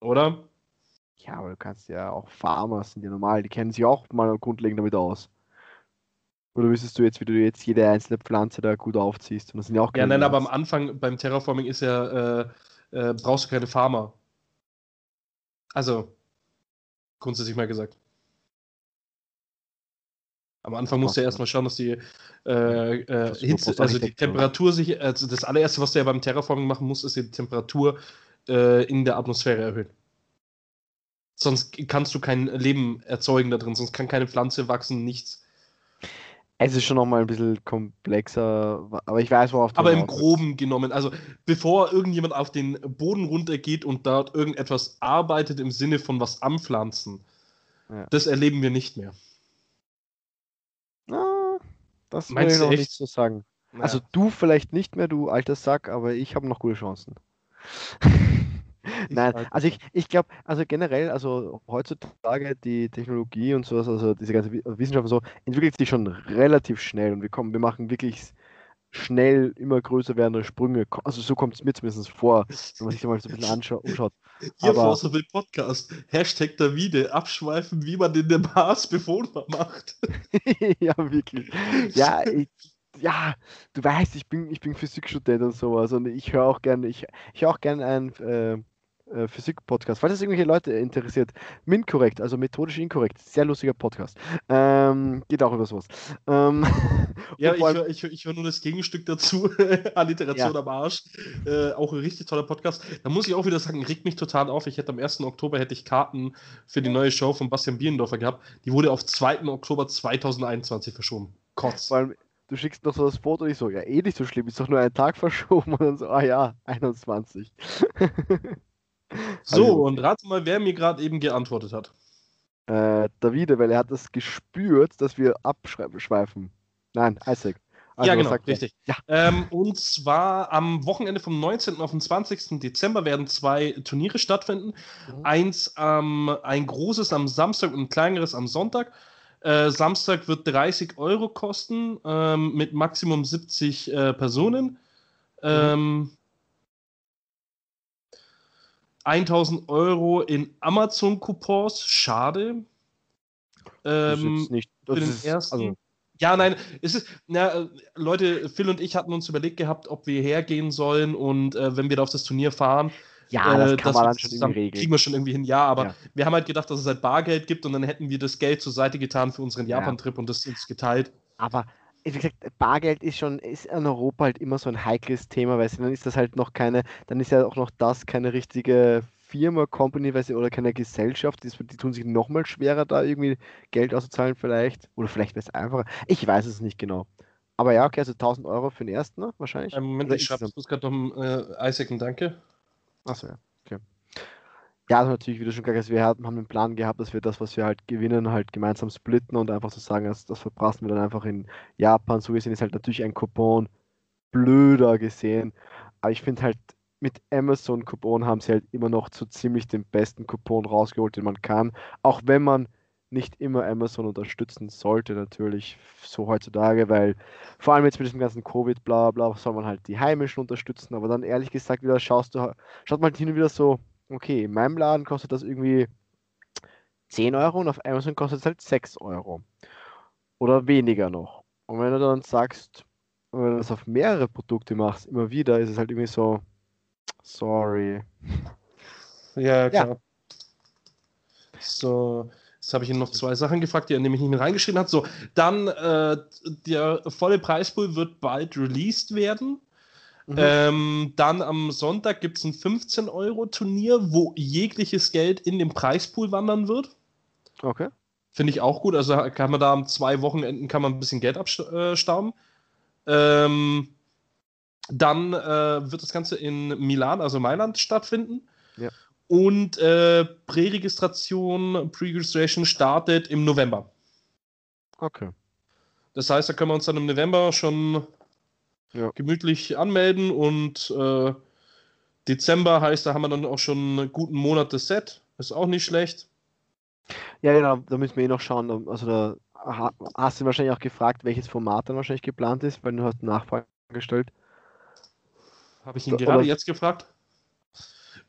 Oder? Ja, aber du kannst ja auch Farmer sind ja normal, die kennen sich auch mal grundlegend damit aus. Oder wüsstest du jetzt, wie du jetzt jede einzelne Pflanze da gut aufziehst? Und das sind ja auch Ja, nein, aber am Anfang beim Terraforming ist ja, äh, äh, brauchst du keine Farmer. Also, grundsätzlich mal gesagt. Am Anfang musst du ja erstmal schauen, dass die äh, äh, Hitze, also die Temperatur sich, also das allererste, was du ja beim Terraforming machen musst, ist die Temperatur äh, in der Atmosphäre erhöhen. Sonst kannst du kein Leben erzeugen da drin, sonst kann keine Pflanze wachsen, nichts. Es ist schon nochmal ein bisschen komplexer, aber ich weiß, worauf du Aber im Groben ist. genommen, also bevor irgendjemand auf den Boden runtergeht und dort irgendetwas arbeitet im Sinne von was anpflanzen, ja. das erleben wir nicht mehr. Das will ich noch echt? nicht so sagen. Naja. Also du vielleicht nicht mehr, du alter Sack, aber ich habe noch gute Chancen. Nein, also ich, ich glaube, also generell, also heutzutage die Technologie und sowas, also diese ganze Wissenschaft und so, entwickelt sich schon relativ schnell und wir kommen, wir machen wirklich schnell immer größer werdende Sprünge. Also so kommt es mir zumindest vor, wenn man sich da mal so ein bisschen anschaut, umschaut. Hier Aber, vor will Podcast. Hashtag Davide, abschweifen, wie man in dem Mars bewohnbar macht. ja, wirklich. Ja, ich, ja, du weißt, ich bin, ich bin Physikstudent und sowas und ich höre auch gerne, ich, ich höre auch gerne ein äh, äh, Physik-Podcast. Falls es irgendwelche Leute interessiert, MINT-korrekt, also methodisch inkorrekt, sehr lustiger Podcast. Ähm, geht auch über sowas. Ähm, ja, ich höre ich, ich hör nur das Gegenstück dazu, Alliteration ja. am Arsch. Äh, auch ein richtig toller Podcast. Da muss ich auch wieder sagen, regt mich total auf. Ich hätte am 1. Oktober hätte ich Karten für die neue Show von Bastian Bielendorfer gehabt. Die wurde auf 2. Oktober 2021 verschoben. Kotz. Vor allem, du schickst noch so das Foto und ich so, ja, eh nicht so schlimm, ist doch nur ein Tag verschoben und dann so, ah ja, 21. So, also, und rate mal, wer mir gerade eben geantwortet hat. Äh, Davide, weil er hat das gespürt, dass wir abschweifen. Nein, Isaac. Also, ja, genau, richtig. Ja. Ähm, und zwar am Wochenende vom 19. auf den 20. Dezember werden zwei Turniere stattfinden. Mhm. Eins, ähm, ein großes am Samstag und ein kleineres am Sonntag. Äh, Samstag wird 30 Euro kosten, ähm, mit Maximum 70 äh, Personen. Mhm. Ähm, 1000 Euro in Amazon-Coupons, schade. Ähm, nicht, für den ist, ersten. Also ja, nein, es ist, na, Leute, Phil und ich hatten uns überlegt gehabt, ob wir hergehen sollen und äh, wenn wir da auf das Turnier fahren, ja, das äh, kann man dann schon irgendwie regeln. Kriegen wir schon irgendwie hin, ja, aber ja. wir haben halt gedacht, dass es halt Bargeld gibt und dann hätten wir das Geld zur Seite getan für unseren Japan-Trip und das uns geteilt. Aber wie gesagt, Bargeld ist schon, ist in Europa halt immer so ein heikles Thema, weil dann ist das halt noch keine, dann ist ja auch noch das keine richtige Firma, Company oder keine Gesellschaft, die, die tun sich nochmal schwerer, da irgendwie Geld auszuzahlen vielleicht. Oder vielleicht wäre es einfacher. Ich weiß es nicht genau. Aber ja, okay, also 1000 Euro für den ersten, ne? wahrscheinlich. Moment, Oder ich schreibe es gerade um äh, Isaac Danke. Achso, ja. Ja, also natürlich, wie du schon gesagt hast, wir haben den Plan gehabt, dass wir das, was wir halt gewinnen, halt gemeinsam splitten und einfach so sagen, das, das verprassen wir dann einfach in Japan. So gesehen ist halt natürlich ein Coupon blöder gesehen. Aber ich finde halt, mit Amazon Coupon haben sie halt immer noch so ziemlich den besten Coupon rausgeholt, den man kann. Auch wenn man nicht immer Amazon unterstützen sollte, natürlich so heutzutage, weil vor allem jetzt mit diesem ganzen Covid, bla bla, soll man halt die Heimischen unterstützen. Aber dann ehrlich gesagt wieder schaust du, schaut man hin und wieder so, okay, in meinem Laden kostet das irgendwie 10 Euro und auf Amazon kostet es halt 6 Euro. Oder weniger noch. Und wenn du dann sagst, wenn du das auf mehrere Produkte machst, immer wieder, ist es halt irgendwie so, sorry. Ja, klar. Ja. So, jetzt habe ich ihn noch zwei Sachen gefragt, die er nämlich nicht mehr reingeschrieben hat. So, dann äh, der volle Preispool wird bald released werden. Mhm. Ähm, dann am Sonntag gibt es ein 15-Euro-Turnier, wo jegliches Geld in den Preispool wandern wird. Okay. Finde ich auch gut. Also kann man da am zwei Wochenenden kann man ein bisschen Geld abstauben. Ähm, dann äh, wird das Ganze in Milan, also Mailand, stattfinden. Ja. Und äh, Präregistration, Pre-Registration startet im November. Okay. Das heißt, da können wir uns dann im November schon ja. gemütlich anmelden und äh, Dezember heißt, da haben wir dann auch schon einen guten Monat das Set. Ist auch nicht schlecht. Ja, genau, da müssen wir eh noch schauen. Also da hast du wahrscheinlich auch gefragt, welches Format dann wahrscheinlich geplant ist, weil du hast Nachfragen gestellt. Habe ich ihn gerade Oder jetzt gefragt?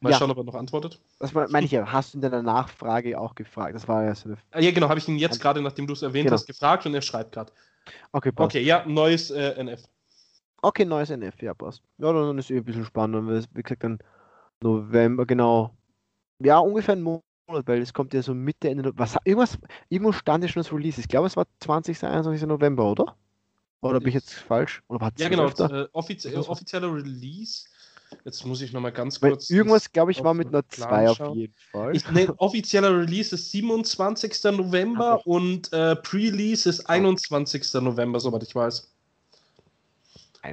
Mal ja. schauen, ob er noch antwortet. Das meine ich ja. Hast du in deiner Nachfrage auch gefragt? Das war ja so eine. Ah, ja, genau. Habe ich ihn jetzt gerade, nachdem du es erwähnt genau. hast, gefragt und er schreibt gerade. Okay, passt. Okay, ja, neues äh, NF. Okay, neues NF, ja, passt. Ja, dann ist es eh ein bisschen spannend. Wie gesagt, dann November, genau. Ja, ungefähr ein Monat, weil es kommt ja so Mitte, Ende. Was, irgendwas, irgendwo stand ja schon das Release. Ich glaube, es war 20. 21. November, oder? Oder bin ich jetzt falsch? Oder ja, genau. Äh, offizie äh, offizieller Release. Jetzt muss ich nochmal ganz kurz. Weil irgendwas, glaube ich, war mit einer 2 auf jeden Fall. Ich, nee, offizieller Release ist 27. November und äh, Pre-Release ist 21. November, soweit ich weiß.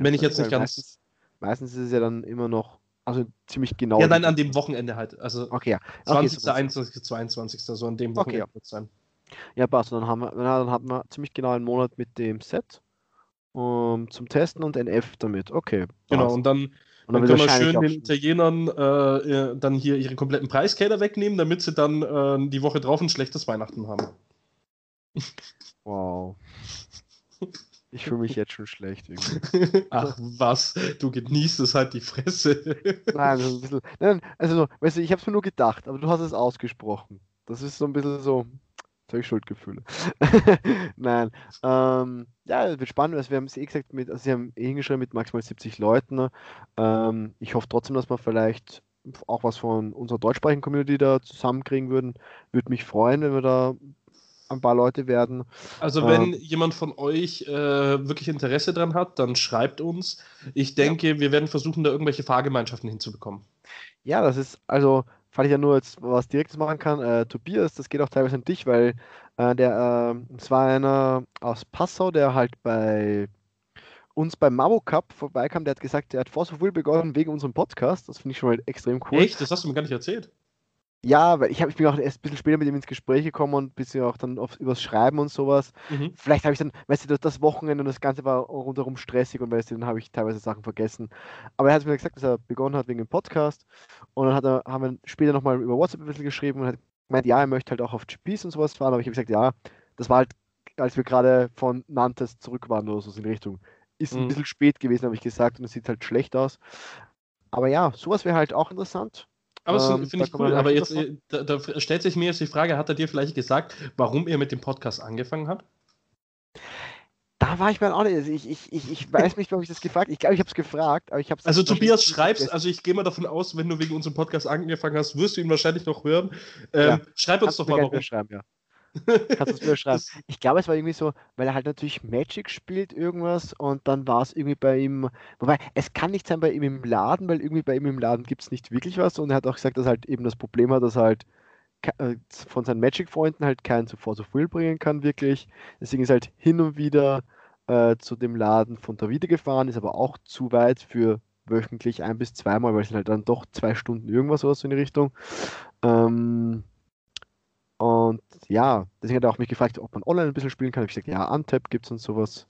Wenn ich jetzt nicht ganz. Meistens, meistens, ist es ja dann immer noch, also ziemlich genau. Ja, nein, an dem Wochenende halt. Also okay, ja. Okay, 20., so 21., 22., so an dem Wochenende okay, ja. wird es sein. Ja, passt. Dann haben wir, dann haben wir ziemlich genau einen Monat mit dem Set um, zum Testen und NF damit. Okay. Genau, passt. und dann, und dann, dann können wir schön den Italienern äh, dann hier ihre kompletten Preisgelder wegnehmen, damit sie dann äh, die Woche drauf ein schlechtes Weihnachten haben. Wow. Ich fühle mich jetzt schon schlecht irgendwie. Ach was, du genießt es halt die Fresse. Nein, also, ein bisschen, nein, also weißt du, ich habe es mir nur gedacht, aber du hast es ausgesprochen. Das ist so ein bisschen so, ich Schuldgefühle. nein, ähm, ja, es wird spannend, also wir haben es eh gesagt, mit, also sie haben eh hingeschrieben mit maximal 70 Leuten. Ähm, ich hoffe trotzdem, dass wir vielleicht auch was von unserer deutschsprachigen Community da zusammenkriegen würden. Würde mich freuen, wenn wir da ein paar Leute werden. Also wenn ähm, jemand von euch äh, wirklich Interesse dran hat, dann schreibt uns. Ich denke, ja. wir werden versuchen, da irgendwelche Fahrgemeinschaften hinzubekommen. Ja, das ist, also, falls ich ja nur jetzt was Direktes machen kann, äh, Tobias, das geht auch teilweise an dich, weil äh, der, äh, es war einer aus Passau, der halt bei uns beim Mamo Cup vorbeikam, der hat gesagt, der hat Force of Will begonnen wegen unserem Podcast. Das finde ich schon mal extrem cool. Echt? Das hast du mir gar nicht erzählt. Ja, weil ich, hab, ich bin auch erst ein bisschen später mit ihm ins Gespräch gekommen und ein bisschen auch dann auf, übers Schreiben und sowas. Mhm. Vielleicht habe ich dann, weißt du, das, das, Wochenende und das Ganze war rundherum stressig und weißt du, dann habe ich teilweise Sachen vergessen. Aber er hat mir gesagt, dass er begonnen hat wegen dem Podcast und dann hat er, haben wir später nochmal über WhatsApp ein bisschen geschrieben und hat gemeint, ja, er möchte halt auch auf GPs und sowas fahren, aber ich habe gesagt, ja, das war halt, als wir gerade von Nantes zurück waren oder so in Richtung. Ist mhm. ein bisschen spät gewesen, habe ich gesagt, und es sieht halt schlecht aus. Aber ja, sowas wäre halt auch interessant. Aber das ähm, finde ich cool. Aber jetzt äh, da, da, stellt sich mir jetzt die Frage: Hat er dir vielleicht gesagt, warum er mit dem Podcast angefangen hat? Da war ich mir auch nicht. Also ich, ich, ich, ich weiß nicht, ob ich das gefragt Ich glaube, ich habe es gefragt, aber ich habe Also, Tobias, schreibst, also ich gehe mal davon aus, wenn du wegen unserem Podcast angefangen hast, wirst du ihn wahrscheinlich noch hören. Ähm, ja. Schreib uns doch mal, warum. Schreiben, ja. Kannst du es mir schreiben? Ich glaube, es war irgendwie so, weil er halt natürlich Magic spielt, irgendwas, und dann war es irgendwie bei ihm. Wobei, es kann nicht sein bei ihm im Laden, weil irgendwie bei ihm im Laden gibt es nicht wirklich was. Und er hat auch gesagt, dass er halt eben das Problem hat, dass er halt äh, von seinen Magic-Freunden halt keinen zu Force of Will bringen kann, wirklich. Deswegen ist er halt hin und wieder äh, zu dem Laden von Davide gefahren, ist aber auch zu weit für wöchentlich ein bis zweimal, weil es halt dann doch zwei Stunden irgendwas oder so in die Richtung. Ähm, und ja, deswegen hat er auch mich gefragt, ob man online ein bisschen spielen kann. Ich gesagt, ja, Untap gibt es und sowas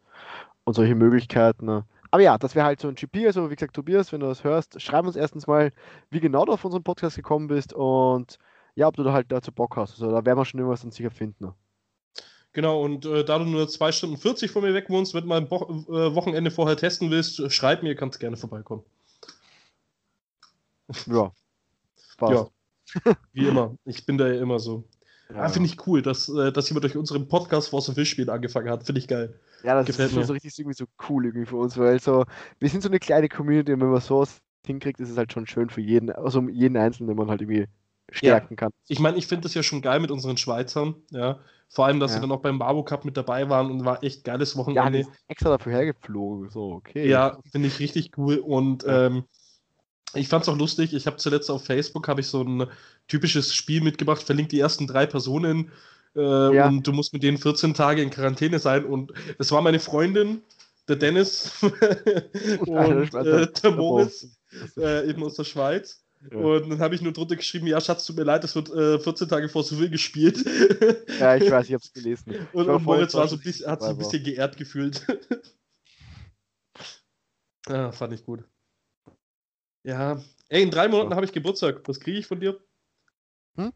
und solche Möglichkeiten. Ne. Aber ja, das wäre halt so ein GP. Also, wie gesagt, Tobias, wenn du das hörst, schreib uns erstens mal, wie genau du auf unseren Podcast gekommen bist und ja, ob du da halt dazu Bock hast. Also, da werden wir schon irgendwas dann sicher finden. Ne. Genau, und äh, da du nur 2 Stunden 40 von mir weg wohnst, wenn du mal ein Bo äh, Wochenende vorher testen willst, schreib mir, kannst gerne vorbeikommen. Ja. Spaß. Ja. Wie immer. Ich bin da ja immer so. Ja. Ah, Finde ich cool, dass, äh, dass jemand durch unseren Podcast Force of Fish angefangen hat. Finde ich geil. Ja, das Gefällt ist mir. so richtig irgendwie so cool irgendwie für uns, weil so, wir sind so eine kleine Community und wenn man sowas hinkriegt, ist es halt schon schön für jeden, also jeden Einzelnen, den man halt irgendwie stärken ja. kann. Ich meine, ich finde das ja schon geil mit unseren Schweizern, ja. Vor allem, dass ja. sie dann auch beim Babo Cup mit dabei waren und war echt geiles Wochenende. Ja, extra dafür hergeflogen, so, okay. Ja, finde ich richtig cool und ähm, ich fand es auch lustig, ich habe zuletzt auf Facebook ich so ein typisches Spiel mitgebracht, verlinkt die ersten drei Personen äh, ja. und du musst mit denen 14 Tage in Quarantäne sein und es war meine Freundin, der Dennis und äh, der Moritz, äh, eben aus der Schweiz. Ja. Und dann habe ich nur drunter geschrieben, ja, Schatz, tut mir leid, es wird äh, 14 Tage vor Seville gespielt. ja, ich weiß, ich habe es gelesen. Und, und Moritz war so ein bisschen, hat sich ein bisschen geehrt gefühlt. ja, fand ich gut. Ja. Ey, in drei Monaten ja. habe ich Geburtstag. Was kriege ich von dir? Hm?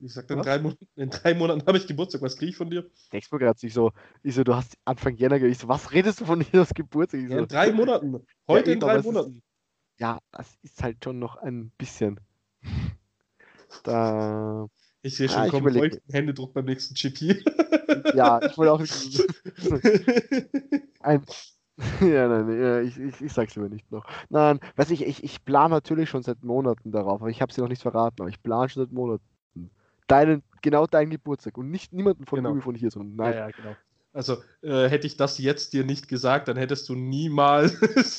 Ich sagte, in drei, in drei Monaten habe ich Geburtstag. Was kriege ich von dir? Du gerade sich so, ich so, du hast Anfang Jänner, ich so, was redest du von dir aus Geburtstag? So, ja, in drei Monaten. Heute ja, in drei Monaten. Ist, ja, das ist halt schon noch ein bisschen. Da. Ich sehe schon, ja, kommen Händedruck beim nächsten GP. ja, ich wollte auch ein, ja, nein, ja, ich, ich, ich sag's mir nicht noch. Nein, weiß ich, ich, ich plane natürlich schon seit Monaten darauf, aber ich habe sie noch nicht verraten, aber ich plane schon seit Monaten. Deinen, genau deinen Geburtstag und nicht niemanden von genau. von hier, sondern nein. Ja, ja, genau. Also äh, hätte ich das jetzt dir nicht gesagt, dann hättest du niemals.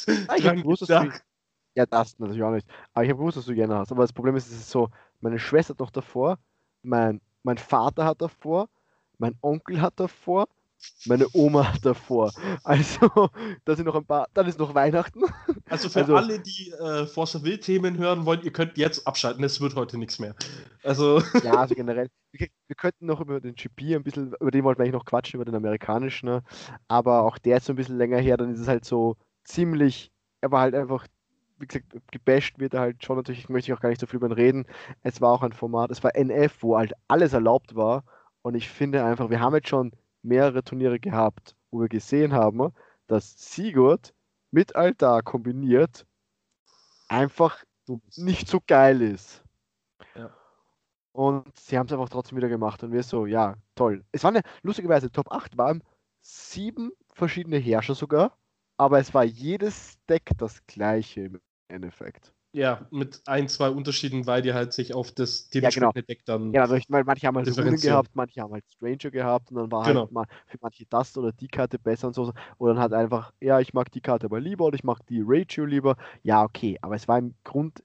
Ah, ich habe gewusst, dass du, ja, das natürlich auch nicht. Aber ich habe gewusst, dass du gerne hast. Aber das Problem ist, es ist so, meine Schwester hat noch davor, mein, mein Vater hat davor, mein Onkel hat davor, meine Oma hat davor. Also, da sind noch ein paar, dann ist noch Weihnachten. Also für also, alle, die äh, Forza Wild Themen hören wollen, ihr könnt jetzt abschalten, es wird heute nichts mehr. Also. Ja, also generell. Wir, wir, könnten noch über den GP ein bisschen, über den wollten wir eigentlich noch quatschen, über den amerikanischen, ne? aber auch der ist so ein bisschen länger her, dann ist es halt so ziemlich, er war halt einfach wie gesagt, gebasht wird er halt schon natürlich, möchte ich auch gar nicht so viel über ihn reden. Es war auch ein Format, es war NF, wo halt alles erlaubt war. Und ich finde einfach, wir haben jetzt schon mehrere Turniere gehabt, wo wir gesehen haben, dass Sigurd mit Altar kombiniert einfach nicht so geil ist. Ja. Und sie haben es einfach trotzdem wieder gemacht und wir so, ja, toll. Es war eine, lustigerweise, Top 8 waren sieben verschiedene Herrscher sogar, aber es war jedes Deck das gleiche im Endeffekt. Ja, mit ein, zwei Unterschieden, weil die halt sich auf das dementsprechende ja, genau. Deck dann. Ja, also weil manche haben halt Runen gehabt, manche haben halt Stranger gehabt und dann war halt genau. halt mal für manche das oder die Karte besser und so. Oder dann halt einfach, ja, ich mag die Karte aber lieber oder ich mag die Ratio lieber. Ja, okay, aber es war im Grund,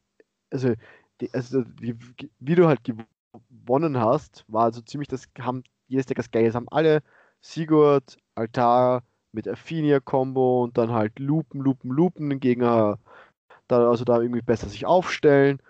also, die, also wie, wie, du halt gewonnen hast, war also ziemlich das, haben jedes Deck das Geile. Es haben alle Sigurd, Altar mit Affinia-Kombo und dann halt Lupen, Lupen, Lupen gegen da, also da irgendwie besser sich aufstellen,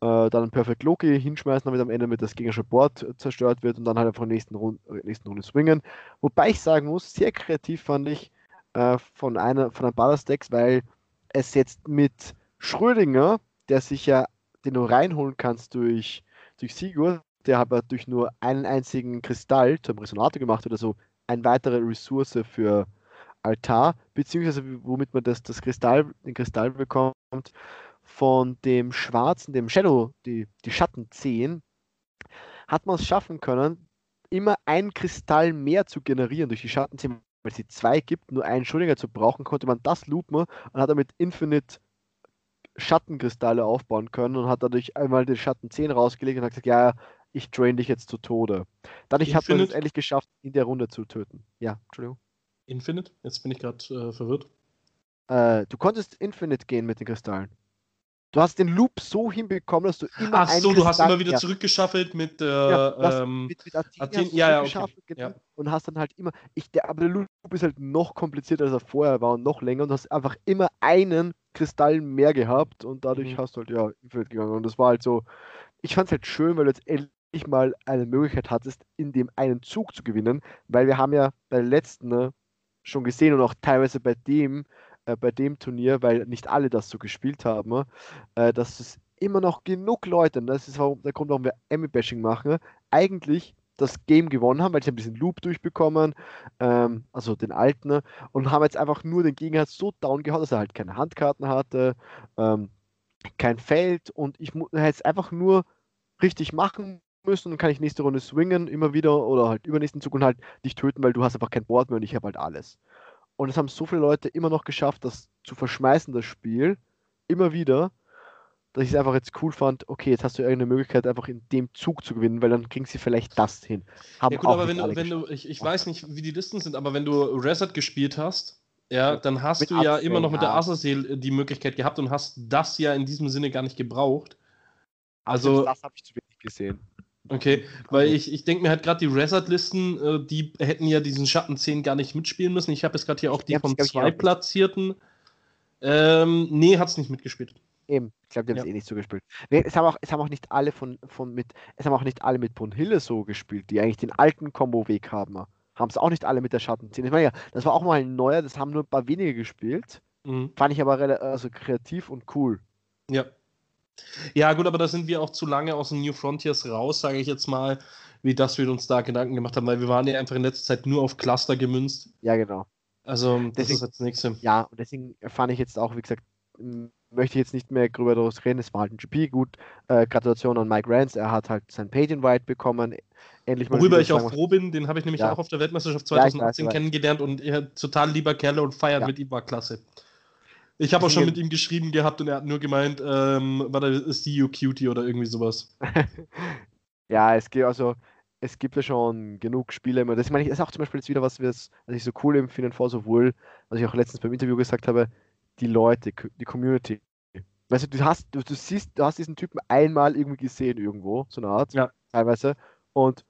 äh, dann Perfect Loki hinschmeißen, damit am Ende mit das gegnerische Board zerstört wird und dann halt einfach nächsten, Rund, nächsten Runde swingen. Wobei ich sagen muss, sehr kreativ fand ich äh, von einer von einem Ballast-Decks, weil es jetzt mit Schrödinger, der sich ja, den du reinholen kannst durch, durch Sigurd, der aber durch nur einen einzigen Kristall zum Resonator gemacht oder so, eine weitere Ressource für Altar, beziehungsweise womit man das, das Kristall, den Kristall bekommt, von dem Schwarzen, dem Shadow, die, die Schatten 10, hat man es schaffen können, immer ein Kristall mehr zu generieren durch die Schatten 10, weil es die zwei gibt, nur einen Schrödinger zu brauchen, konnte man das loopen und hat damit Infinite Schattenkristalle aufbauen können und hat dadurch einmal den Schatten 10 rausgelegt und hat gesagt, ja, ich drain dich jetzt zu Tode. Dadurch hat man es endlich geschafft, in der Runde zu töten. Ja, Entschuldigung. Infinite? Jetzt bin ich gerade äh, verwirrt. Äh, du konntest Infinite gehen mit den Kristallen. Du hast den Loop so hinbekommen, dass du immer. Ach so, du hast immer wieder zurückgeschaffelt mit äh, ja, ähm, mit, mit Athen, Athen ja, ja, okay. genau, ja. Und hast dann halt immer. Ich, der, aber der Loop ist halt noch komplizierter, als er vorher war und noch länger und du hast einfach immer einen Kristall mehr gehabt und dadurch mhm. hast du halt ja Infinite gegangen. Und das war halt so. Ich fand es halt schön, weil du jetzt endlich mal eine Möglichkeit hattest, in dem einen Zug zu gewinnen, weil wir haben ja bei der letzten ne, schon gesehen und auch teilweise bei dem, äh, bei dem Turnier, weil nicht alle das so gespielt haben, äh, dass es immer noch genug Leute, das ist der Grund, warum wir Emmy-Bashing machen, eigentlich das Game gewonnen haben, weil sie ein bisschen Loop durchbekommen, ähm, also den alten, und haben jetzt einfach nur den Gegner so down gehauen, dass er halt keine Handkarten hatte, ähm, kein Feld und ich muss jetzt einfach nur richtig machen müssen, dann kann ich nächste Runde swingen, immer wieder oder halt übernächsten Zug und halt dich töten, weil du hast einfach kein Board mehr und ich habe halt alles. Und es haben so viele Leute immer noch geschafft, das zu verschmeißen, das Spiel, immer wieder. dass ich es einfach jetzt cool fand, okay, jetzt hast du irgendeine Möglichkeit, einfach in dem Zug zu gewinnen, weil dann kriegen sie vielleicht das hin. Haben ja gut, aber wenn du, wenn du, ich, ich weiß nicht, wie die Listen sind, aber wenn du Reset gespielt hast, ja, dann hast du ja immer noch mit der Azazel die Möglichkeit gehabt und hast das ja in diesem Sinne gar nicht gebraucht. Also, das habe ich zu wenig gesehen. Okay, weil ich, ich denke mir halt gerade die Resort-Listen, äh, die hätten ja diesen Schatten 10 gar nicht mitspielen müssen. Ich habe jetzt gerade hier auch die vom Zweitplatzierten. Ähm, nee, hat es nicht mitgespielt. Eben, ich glaube, die haben es ja. eh nicht so gespielt. Es haben auch, es haben auch nicht alle von, von mit, es haben auch nicht alle mit Brunhille so gespielt, die eigentlich den alten Combo-Weg haben. Haben es auch nicht alle mit der Schatten 10. Ich meine ja, das war auch mal ein neuer, das haben nur ein paar wenige gespielt. Mhm. Fand ich aber also kreativ und cool. Ja. Ja, gut, aber da sind wir auch zu lange aus den New Frontiers raus, sage ich jetzt mal, wie das wir uns da Gedanken gemacht haben, weil wir waren ja einfach in letzter Zeit nur auf Cluster gemünzt. Ja, genau. Also, das deswegen, ist jetzt nächste. Ja, und deswegen fand ich jetzt auch, wie gesagt, möchte ich jetzt nicht mehr drüber reden. Es war halt ein GP. Gut, äh, Gratulation an Mike Rance. Er hat halt sein Page White bekommen. Endlich mal Worüber ich auch froh bin, den habe ich nämlich ja. auch auf der Weltmeisterschaft 2018 ja, kennengelernt und er total lieber Kerle und feiern ja. mit ihm war klasse. Ich habe auch schon mit ihm geschrieben gehabt und er hat nur gemeint, ähm, war da See You Cutie oder irgendwie sowas. ja, es gibt also, es gibt ja schon genug Spiele. Das meine ich, ist auch zum Beispiel jetzt wieder was, was ich so cool empfinde vor, sowohl, was ich auch letztens beim Interview gesagt habe, die Leute, die Community. Weißt du, du hast, du, du siehst, du hast diesen Typen einmal irgendwie gesehen irgendwo, so eine Art, ja. teilweise, und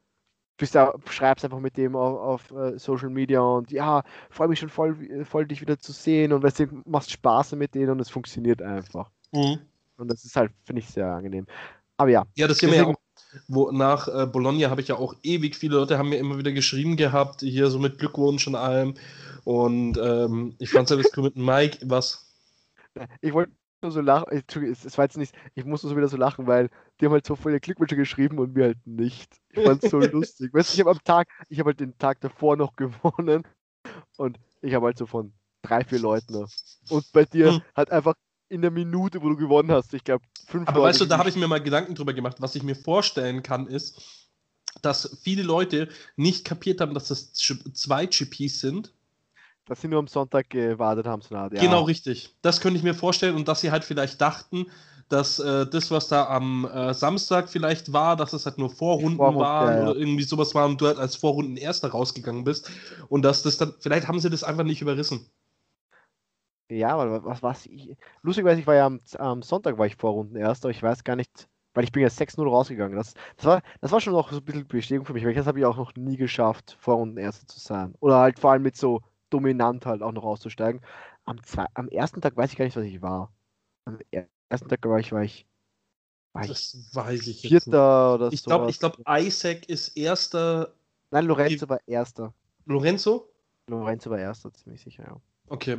bist da, schreibst einfach mit dem auf, auf uh, Social Media und ja, freue mich schon voll, voll, dich wieder zu sehen und weißt du, machst Spaß mit denen und es funktioniert einfach. Mhm. Und das ist halt, finde ich, sehr angenehm. Aber ja. Ja, das deswegen, ja auch. Wo, nach äh, Bologna habe ich ja auch ewig viele Leute haben mir immer wieder geschrieben gehabt, hier so mit Glückwunsch und allem. Und ähm, ich fand es ja das cool mit Mike, was? Ich wollte so lachen, es war jetzt nicht, ich musste so wieder so lachen, weil die haben halt so viele Glückwünsche geschrieben und wir halt nicht. Ich fand es so lustig. Weißt du, ich habe am Tag, ich habe halt den Tag davor noch gewonnen und ich habe halt so von drei, vier Leuten. Und bei dir hm. hat einfach in der Minute, wo du gewonnen hast, ich glaube, fünf Aber Leute weißt du, da habe ich mir mal Gedanken drüber gemacht. Was ich mir vorstellen kann, ist, dass viele Leute nicht kapiert haben, dass das zwei GPs sind dass sie nur am Sonntag gewartet haben, so ja. Genau, richtig. Das könnte ich mir vorstellen und dass sie halt vielleicht dachten, dass äh, das, was da am äh, Samstag vielleicht war, dass es halt nur Vorrunden Vorrund, waren ja, ja. oder irgendwie sowas war und du halt als Vorrunden Erster rausgegangen bist und dass das dann, vielleicht haben sie das einfach nicht überrissen. Ja, aber was was ich, lustigerweise, ich war ja am, am Sonntag war ich Vorrunden Erster, ich weiß gar nicht, weil ich bin ja 6-0 rausgegangen. Das, das, war, das war schon noch so ein bisschen Bestätigung für mich, weil das habe ich auch noch nie geschafft, Vorrunden Erster zu sein. Oder halt vor allem mit so dominant halt auch noch auszusteigen. Am, zwei, am ersten Tag weiß ich gar nicht, was ich war. Am ersten Tag war ich, war ich, war das ich weiß ich Vierter oder so. Ich glaube, glaub, Isaac ist erster. Nein, Lorenzo war erster. Lorenzo? Lorenzo war erster, ziemlich sicher, ja. Okay.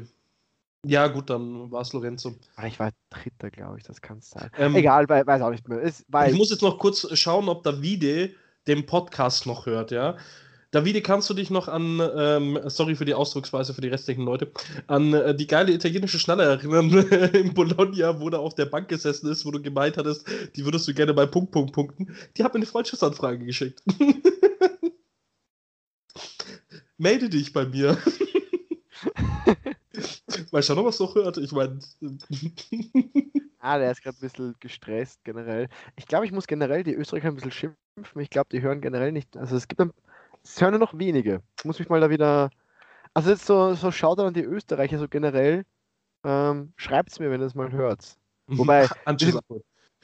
Ja, gut, dann war es Lorenzo. Ah, ich war Dritter, glaube ich, das kann es sein. Ähm, Egal, weiß auch nicht mehr. Ich muss jetzt noch kurz schauen, ob Davide den Podcast noch hört, ja. Davide, kannst du dich noch an, ähm, sorry für die Ausdrucksweise für die restlichen Leute, an äh, die geile italienische Schnalle erinnern in Bologna, wo da auf der Bank gesessen ist, wo du gemeint hattest, die würdest du gerne bei Punkt, Punkt, Punkten. Die hat mir eine Freundschaftsanfrage geschickt. Melde dich bei mir. Mal schauen, ob er es noch hört. Ich meine. ah, der ist gerade ein bisschen gestresst generell. Ich glaube, ich muss generell die Österreicher ein bisschen schimpfen. Ich glaube, die hören generell nicht. Also es gibt ein es hören nur noch wenige. Ich muss mich mal da wieder. Also jetzt so, so schaut an die Österreicher so generell. Ähm, Schreibt es mir, wenn ihr es mal hört. Wobei.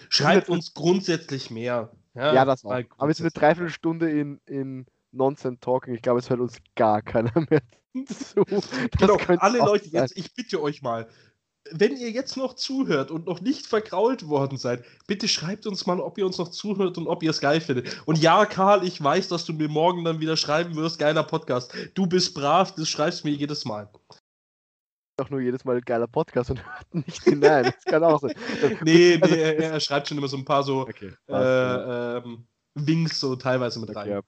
Schreibt uns grundsätzlich mehr. Ja, ja das auch. Aber jetzt eine Dreiviertelstunde in, in Nonsense Talking. Ich glaube, es hört uns gar keiner mehr zu. genau, alle Leute, jetzt, ich bitte euch mal, wenn ihr jetzt noch zuhört und noch nicht vergrault worden seid, bitte schreibt uns mal, ob ihr uns noch zuhört und ob ihr es geil findet. Und ja, Karl, ich weiß, dass du mir morgen dann wieder schreiben wirst, geiler Podcast. Du bist brav, das schreibst mir jedes Mal. Doch nur jedes Mal ein geiler Podcast und hört nicht hinein. Das kann auch sein. nee, nee, er, er, schreibt schon immer so ein paar so okay, äh, ähm, Winks so teilweise mit rein.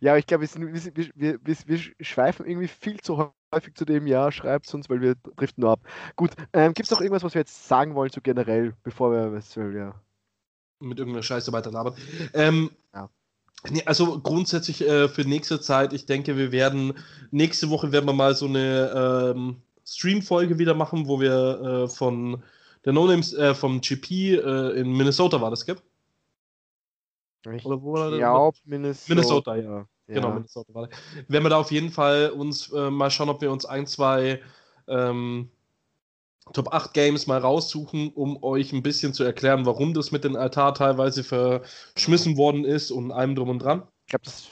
Ja, ich glaube, wir, wir, wir, wir, schweifen irgendwie viel zu häufig zu dem Jahr. Schreibt uns, weil wir driften nur ab. Gut, ähm, gibt es noch irgendwas, was wir jetzt sagen wollen, so generell, bevor wir was ja. mit irgendeiner Scheiße weiter labern? Ähm, ja. Nee, also grundsätzlich äh, für nächste Zeit, ich denke, wir werden nächste Woche werden wir mal so eine ähm, Stream-Folge wieder machen, wo wir äh, von Der No Names äh, vom GP äh, in Minnesota war das, gell? Ich Oder wo? Ja, Minnesota. Minnesota, ja. ja. Genau, Minnesota. Werden wir da auf jeden Fall uns äh, mal schauen, ob wir uns ein, zwei ähm, Top 8 Games mal raussuchen, um euch ein bisschen zu erklären, warum das mit dem Altar teilweise verschmissen worden ist und allem drum und dran. Ich glaube, das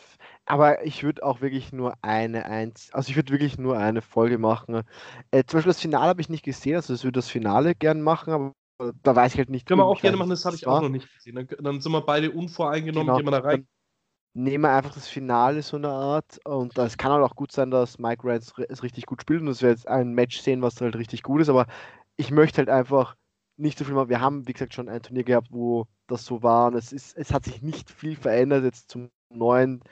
aber ich würde auch wirklich nur eine eins, also ich würde wirklich nur eine Folge machen. Äh, zum Beispiel das Finale habe ich nicht gesehen, also ich würde das Finale gern machen, aber da weiß ich halt nicht. Können wir auch gerne machen, das habe ich auch noch nicht gesehen. Dann, dann, sind wir beide unvoreingenommen, genau. gehen wir da rein. Nehmen wir einfach das Finale so eine Art und es kann halt auch gut sein, dass Mike Rance es richtig gut spielt und dass wir jetzt ein Match sehen, was halt richtig gut ist, aber ich möchte halt einfach nicht so viel machen. Wir haben, wie gesagt, schon ein Turnier gehabt, wo das so war und es, ist, es hat sich nicht viel verändert jetzt zum neuen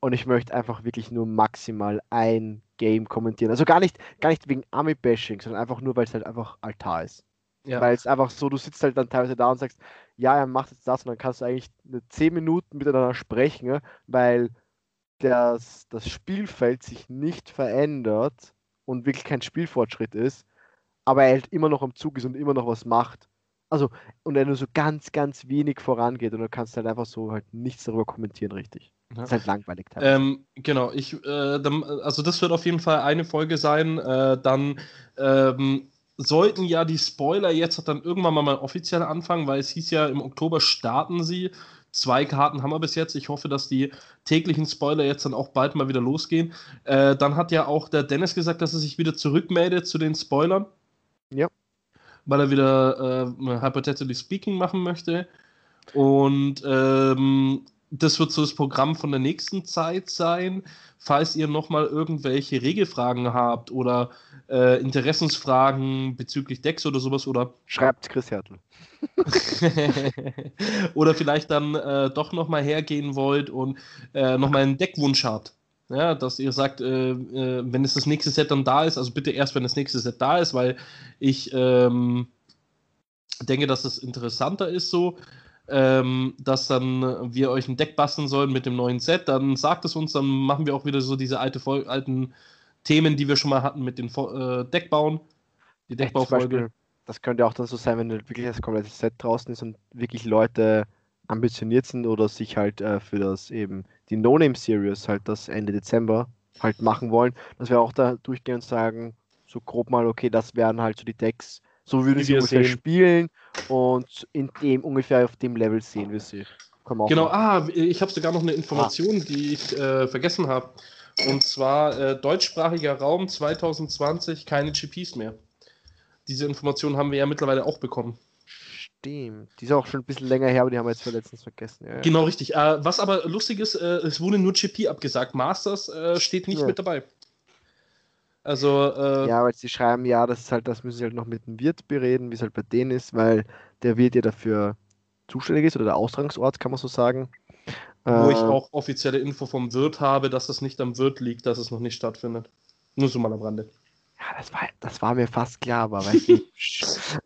und ich möchte einfach wirklich nur maximal ein Game kommentieren. Also gar nicht, gar nicht wegen Ami-Bashing, sondern einfach nur, weil es halt einfach Altar ist. Ja. Weil es einfach so, du sitzt halt dann teilweise da und sagst, ja, er macht jetzt das und dann kannst du eigentlich eine 10 Minuten miteinander sprechen, weil das, das Spielfeld sich nicht verändert und wirklich kein Spielfortschritt ist, aber er halt immer noch am Zug ist und immer noch was macht. Also, und er nur so ganz, ganz wenig vorangeht und du kannst halt einfach so halt nichts darüber kommentieren, richtig. Ja. Ist halt langweilig. Ähm, genau, ich, äh, dann, also das wird auf jeden Fall eine Folge sein. Äh, dann ähm, sollten ja die Spoiler jetzt dann irgendwann mal, mal offiziell anfangen, weil es hieß ja, im Oktober starten sie. Zwei Karten haben wir bis jetzt. Ich hoffe, dass die täglichen Spoiler jetzt dann auch bald mal wieder losgehen. Äh, dann hat ja auch der Dennis gesagt, dass er sich wieder zurückmeldet zu den Spoilern. Ja. Weil er wieder äh, Hypothetically Speaking machen möchte. Und ähm, das wird so das Programm von der nächsten Zeit sein. Falls ihr nochmal irgendwelche Regelfragen habt oder äh, Interessensfragen bezüglich Decks oder sowas oder. Schreibt Chris Hertel. oder vielleicht dann äh, doch nochmal hergehen wollt und äh, nochmal einen Deckwunsch habt. Ja, dass ihr sagt, äh, äh, wenn es das nächste Set dann da ist, also bitte erst, wenn das nächste Set da ist, weil ich ähm, denke, dass das interessanter ist so ähm, dass dann wir euch ein Deck basteln sollen mit dem neuen Set, dann sagt es uns, dann machen wir auch wieder so diese alte, alten Themen, die wir schon mal hatten mit den äh, Deckbauen. Die Deckbaufolge. Das könnte auch dann so sein, wenn wirklich das komplette Set draußen ist und wirklich Leute ambitioniert sind oder sich halt äh, für das eben die No-Name-Series halt das Ende Dezember halt machen wollen, dass wir auch da durchgehen und sagen, so grob mal, okay, das wären halt so die Decks, so würden sie ungefähr sehen. spielen und in dem ungefähr auf dem Level sehen wir sie. Genau, ah, ich habe sogar noch eine Information, ah. die ich äh, vergessen habe. Und zwar äh, deutschsprachiger Raum 2020 keine GPs mehr. Diese Information haben wir ja mittlerweile auch bekommen. Stimmt. Die ist auch schon ein bisschen länger her, aber die haben wir jetzt letztens vergessen. Ja, genau, richtig. Äh, was aber lustig ist, äh, es wurde nur GP abgesagt. Masters äh, steht nicht ja. mit dabei. Also, äh, ja, weil sie schreiben, ja, das ist halt, das müssen sie halt noch mit dem Wirt bereden, wie es halt bei denen ist, weil der Wirt ja dafür zuständig ist oder der Austragungsort, kann man so sagen. Wo äh, ich auch offizielle Info vom Wirt habe, dass es nicht am Wirt liegt, dass es noch nicht stattfindet. Nur so mal am Rande. Ja, das war, das war mir fast klar, aber weißt du.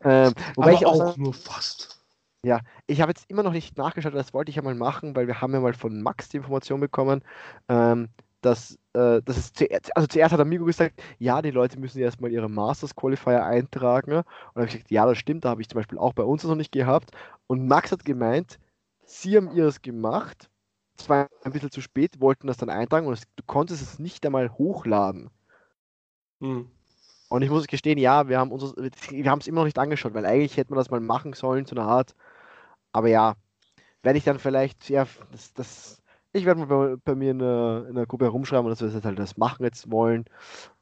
ähm, wobei aber ich auch, auch nur fast. Ja, ich habe jetzt immer noch nicht nachgeschaut, das wollte ich ja mal machen, weil wir haben ja mal von Max die Information bekommen, ähm, dass, äh, das ist zuerst, also zuerst hat Amigo gesagt, ja, die Leute müssen erstmal ihre Masters Qualifier eintragen. Und dann habe ich gesagt, ja, das stimmt, da habe ich zum Beispiel auch bei uns das noch nicht gehabt. Und Max hat gemeint, sie haben ihres gemacht, zwar ein bisschen zu spät, wollten das dann eintragen und es, du konntest es nicht einmal hochladen. Hm. Und ich muss gestehen, ja, wir haben uns, wir haben es immer noch nicht angeschaut, weil eigentlich hätte man das mal machen sollen, so eine Art. Aber ja, werde ich dann vielleicht, ja, das, das ich werde mal bei, bei, mir in der, in der Gruppe herumschreiben, dass wir das halt das machen jetzt wollen.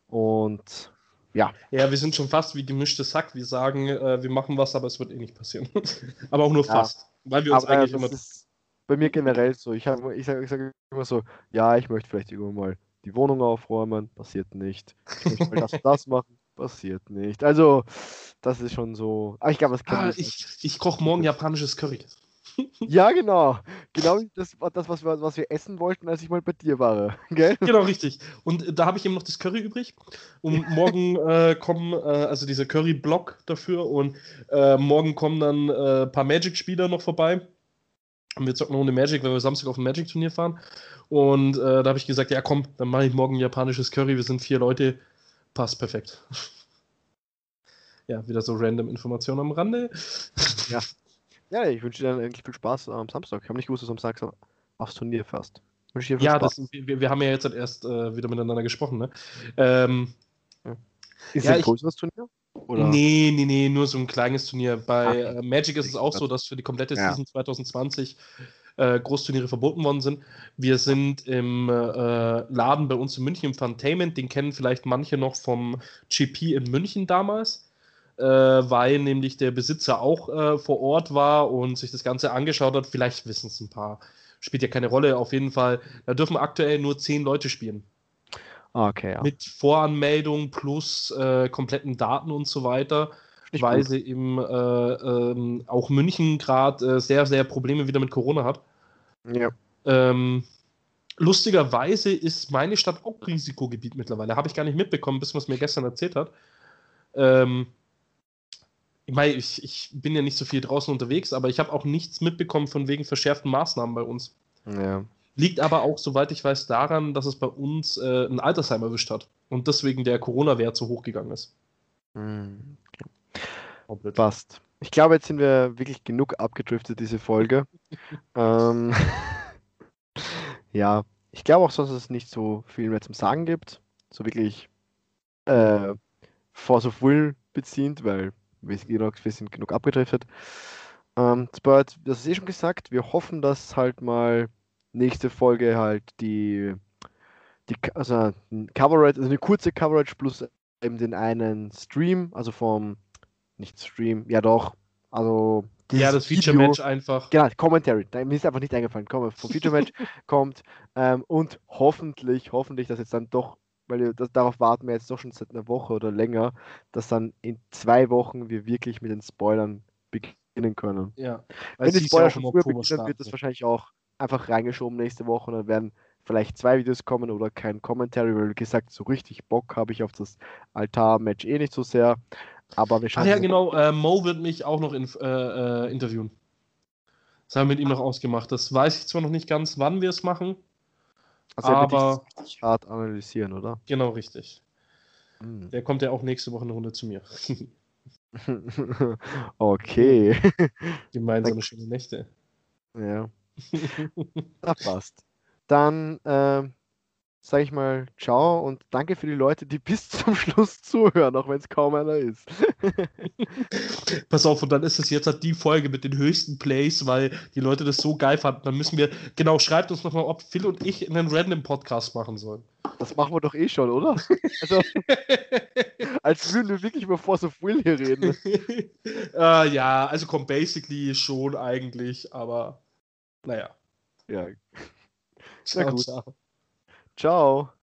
Und ja. Ja, wir sind schon fast wie gemischtes Sack. Wir sagen, äh, wir machen was, aber es wird eh nicht passieren. aber auch nur ja. fast. Weil wir uns aber eigentlich immer. bei mir generell so. Ich, ich sage sag immer so, ja, ich möchte vielleicht irgendwann mal die Wohnung aufräumen, passiert nicht. Ich möchte mal das und das machen, passiert nicht. Also, das ist schon so. Aber ich glaube, das kann ah, ich. Ich koche morgen japanisches Curry ja, genau. Genau das war das, was wir, was wir essen wollten, als ich mal bei dir war. Gell? Genau, richtig. Und da habe ich eben noch das Curry übrig. Und morgen äh, kommen, äh, also dieser Curry-Block dafür. Und äh, morgen kommen dann ein äh, paar Magic-Spieler noch vorbei. Und wir zocken ohne Magic, weil wir Samstag auf ein Magic-Turnier fahren. Und äh, da habe ich gesagt, ja komm, dann mache ich morgen japanisches Curry. Wir sind vier Leute. Passt perfekt. Ja, wieder so random Informationen am Rande. Ja. Ja, ich wünsche dir dann eigentlich viel Spaß am Samstag. Ich habe nicht gewusst, dass du am Samstag aufs Turnier fährst. Ja, das, wir, wir, haben ja jetzt halt erst äh, wieder miteinander gesprochen, ne? Ähm, ja. Ist ja, ein größeres Turnier? Oder? Nee, nee, nee, nur so ein kleines Turnier. Bei äh, Magic ist es auch so, dass für die komplette ja. Season 2020 äh, Großturniere verboten worden sind. Wir sind im äh, Laden bei uns in München im Funtainment, den kennen vielleicht manche noch vom GP in München damals äh, weil nämlich der Besitzer auch äh, vor Ort war und sich das Ganze angeschaut hat. Vielleicht wissen es ein paar. Spielt ja keine Rolle. Auf jeden Fall, da dürfen aktuell nur zehn Leute spielen. Okay, ja. Mit Voranmeldung plus äh, kompletten Daten und so weiter. Nicht weil gut. sie eben äh, ähm, auch München gerade äh, sehr, sehr Probleme wieder mit Corona hat. Ja. Ähm, lustigerweise ist meine Stadt auch Risikogebiet mittlerweile. Habe ich gar nicht mitbekommen, bis man es mir gestern erzählt hat. Ähm, ich meine, ich, ich bin ja nicht so viel draußen unterwegs, aber ich habe auch nichts mitbekommen von wegen verschärften Maßnahmen bei uns. Ja. Liegt aber auch, soweit ich weiß, daran, dass es bei uns äh, ein Altersheim erwischt hat und deswegen der Corona-Wert so hoch gegangen ist. Mhm. Okay. Passt. Ich glaube, jetzt sind wir wirklich genug abgedriftet, diese Folge. ähm, ja, ich glaube auch, dass es nicht so viel mehr zum Sagen gibt. So wirklich äh, Force of Will beziehend, weil wir sind genug, wir sind genug abgedriftet. Ähm, Spurt, das ist eh schon gesagt, wir hoffen, dass halt mal nächste Folge halt die, die also Coverage, also eine kurze Coverage plus eben den einen Stream, also vom, nicht Stream, ja doch, also ja, das Feature-Match einfach. Genau, Commentary. Mir ist einfach nicht eingefallen. Komm, vom Feature-Match kommt. Ähm, und hoffentlich, hoffentlich, dass jetzt dann doch weil das, darauf warten wir jetzt doch schon seit einer Woche oder länger, dass dann in zwei Wochen wir wirklich mit den Spoilern beginnen können. Ja. Wenn die Spoiler schon früher beginnen, wird das wahrscheinlich auch einfach reingeschoben nächste Woche und dann werden vielleicht zwei Videos kommen oder kein Commentary, weil wie gesagt, so richtig Bock habe ich auf das Altar-Match eh nicht so sehr. Aber wir schauen. Ach ja, genau, äh, Mo wird mich auch noch in, äh, äh, interviewen. Das haben wir mit ihm noch ausgemacht. Das weiß ich zwar noch nicht ganz, wann wir es machen, also aber richtig hart analysieren, oder? Genau, richtig. Hm. Der kommt ja auch nächste Woche eine Runde zu mir. okay. Gemeinsame schöne Nächte. Ja. Das passt. Dann äh, sage ich mal ciao und danke für die Leute, die bis zum Schluss zuhören, auch wenn es kaum einer ist. Pass auf, und dann ist es jetzt halt die Folge mit den höchsten Plays, weil die Leute das so geil fanden. Dann müssen wir, genau, schreibt uns nochmal, ob Phil und ich einen random Podcast machen sollen. Das machen wir doch eh schon, oder? Also, als würden wir wirklich über Force of Will hier reden. uh, ja, also kommt basically schon eigentlich, aber naja. Ja. Ciao, ciao. Ciao.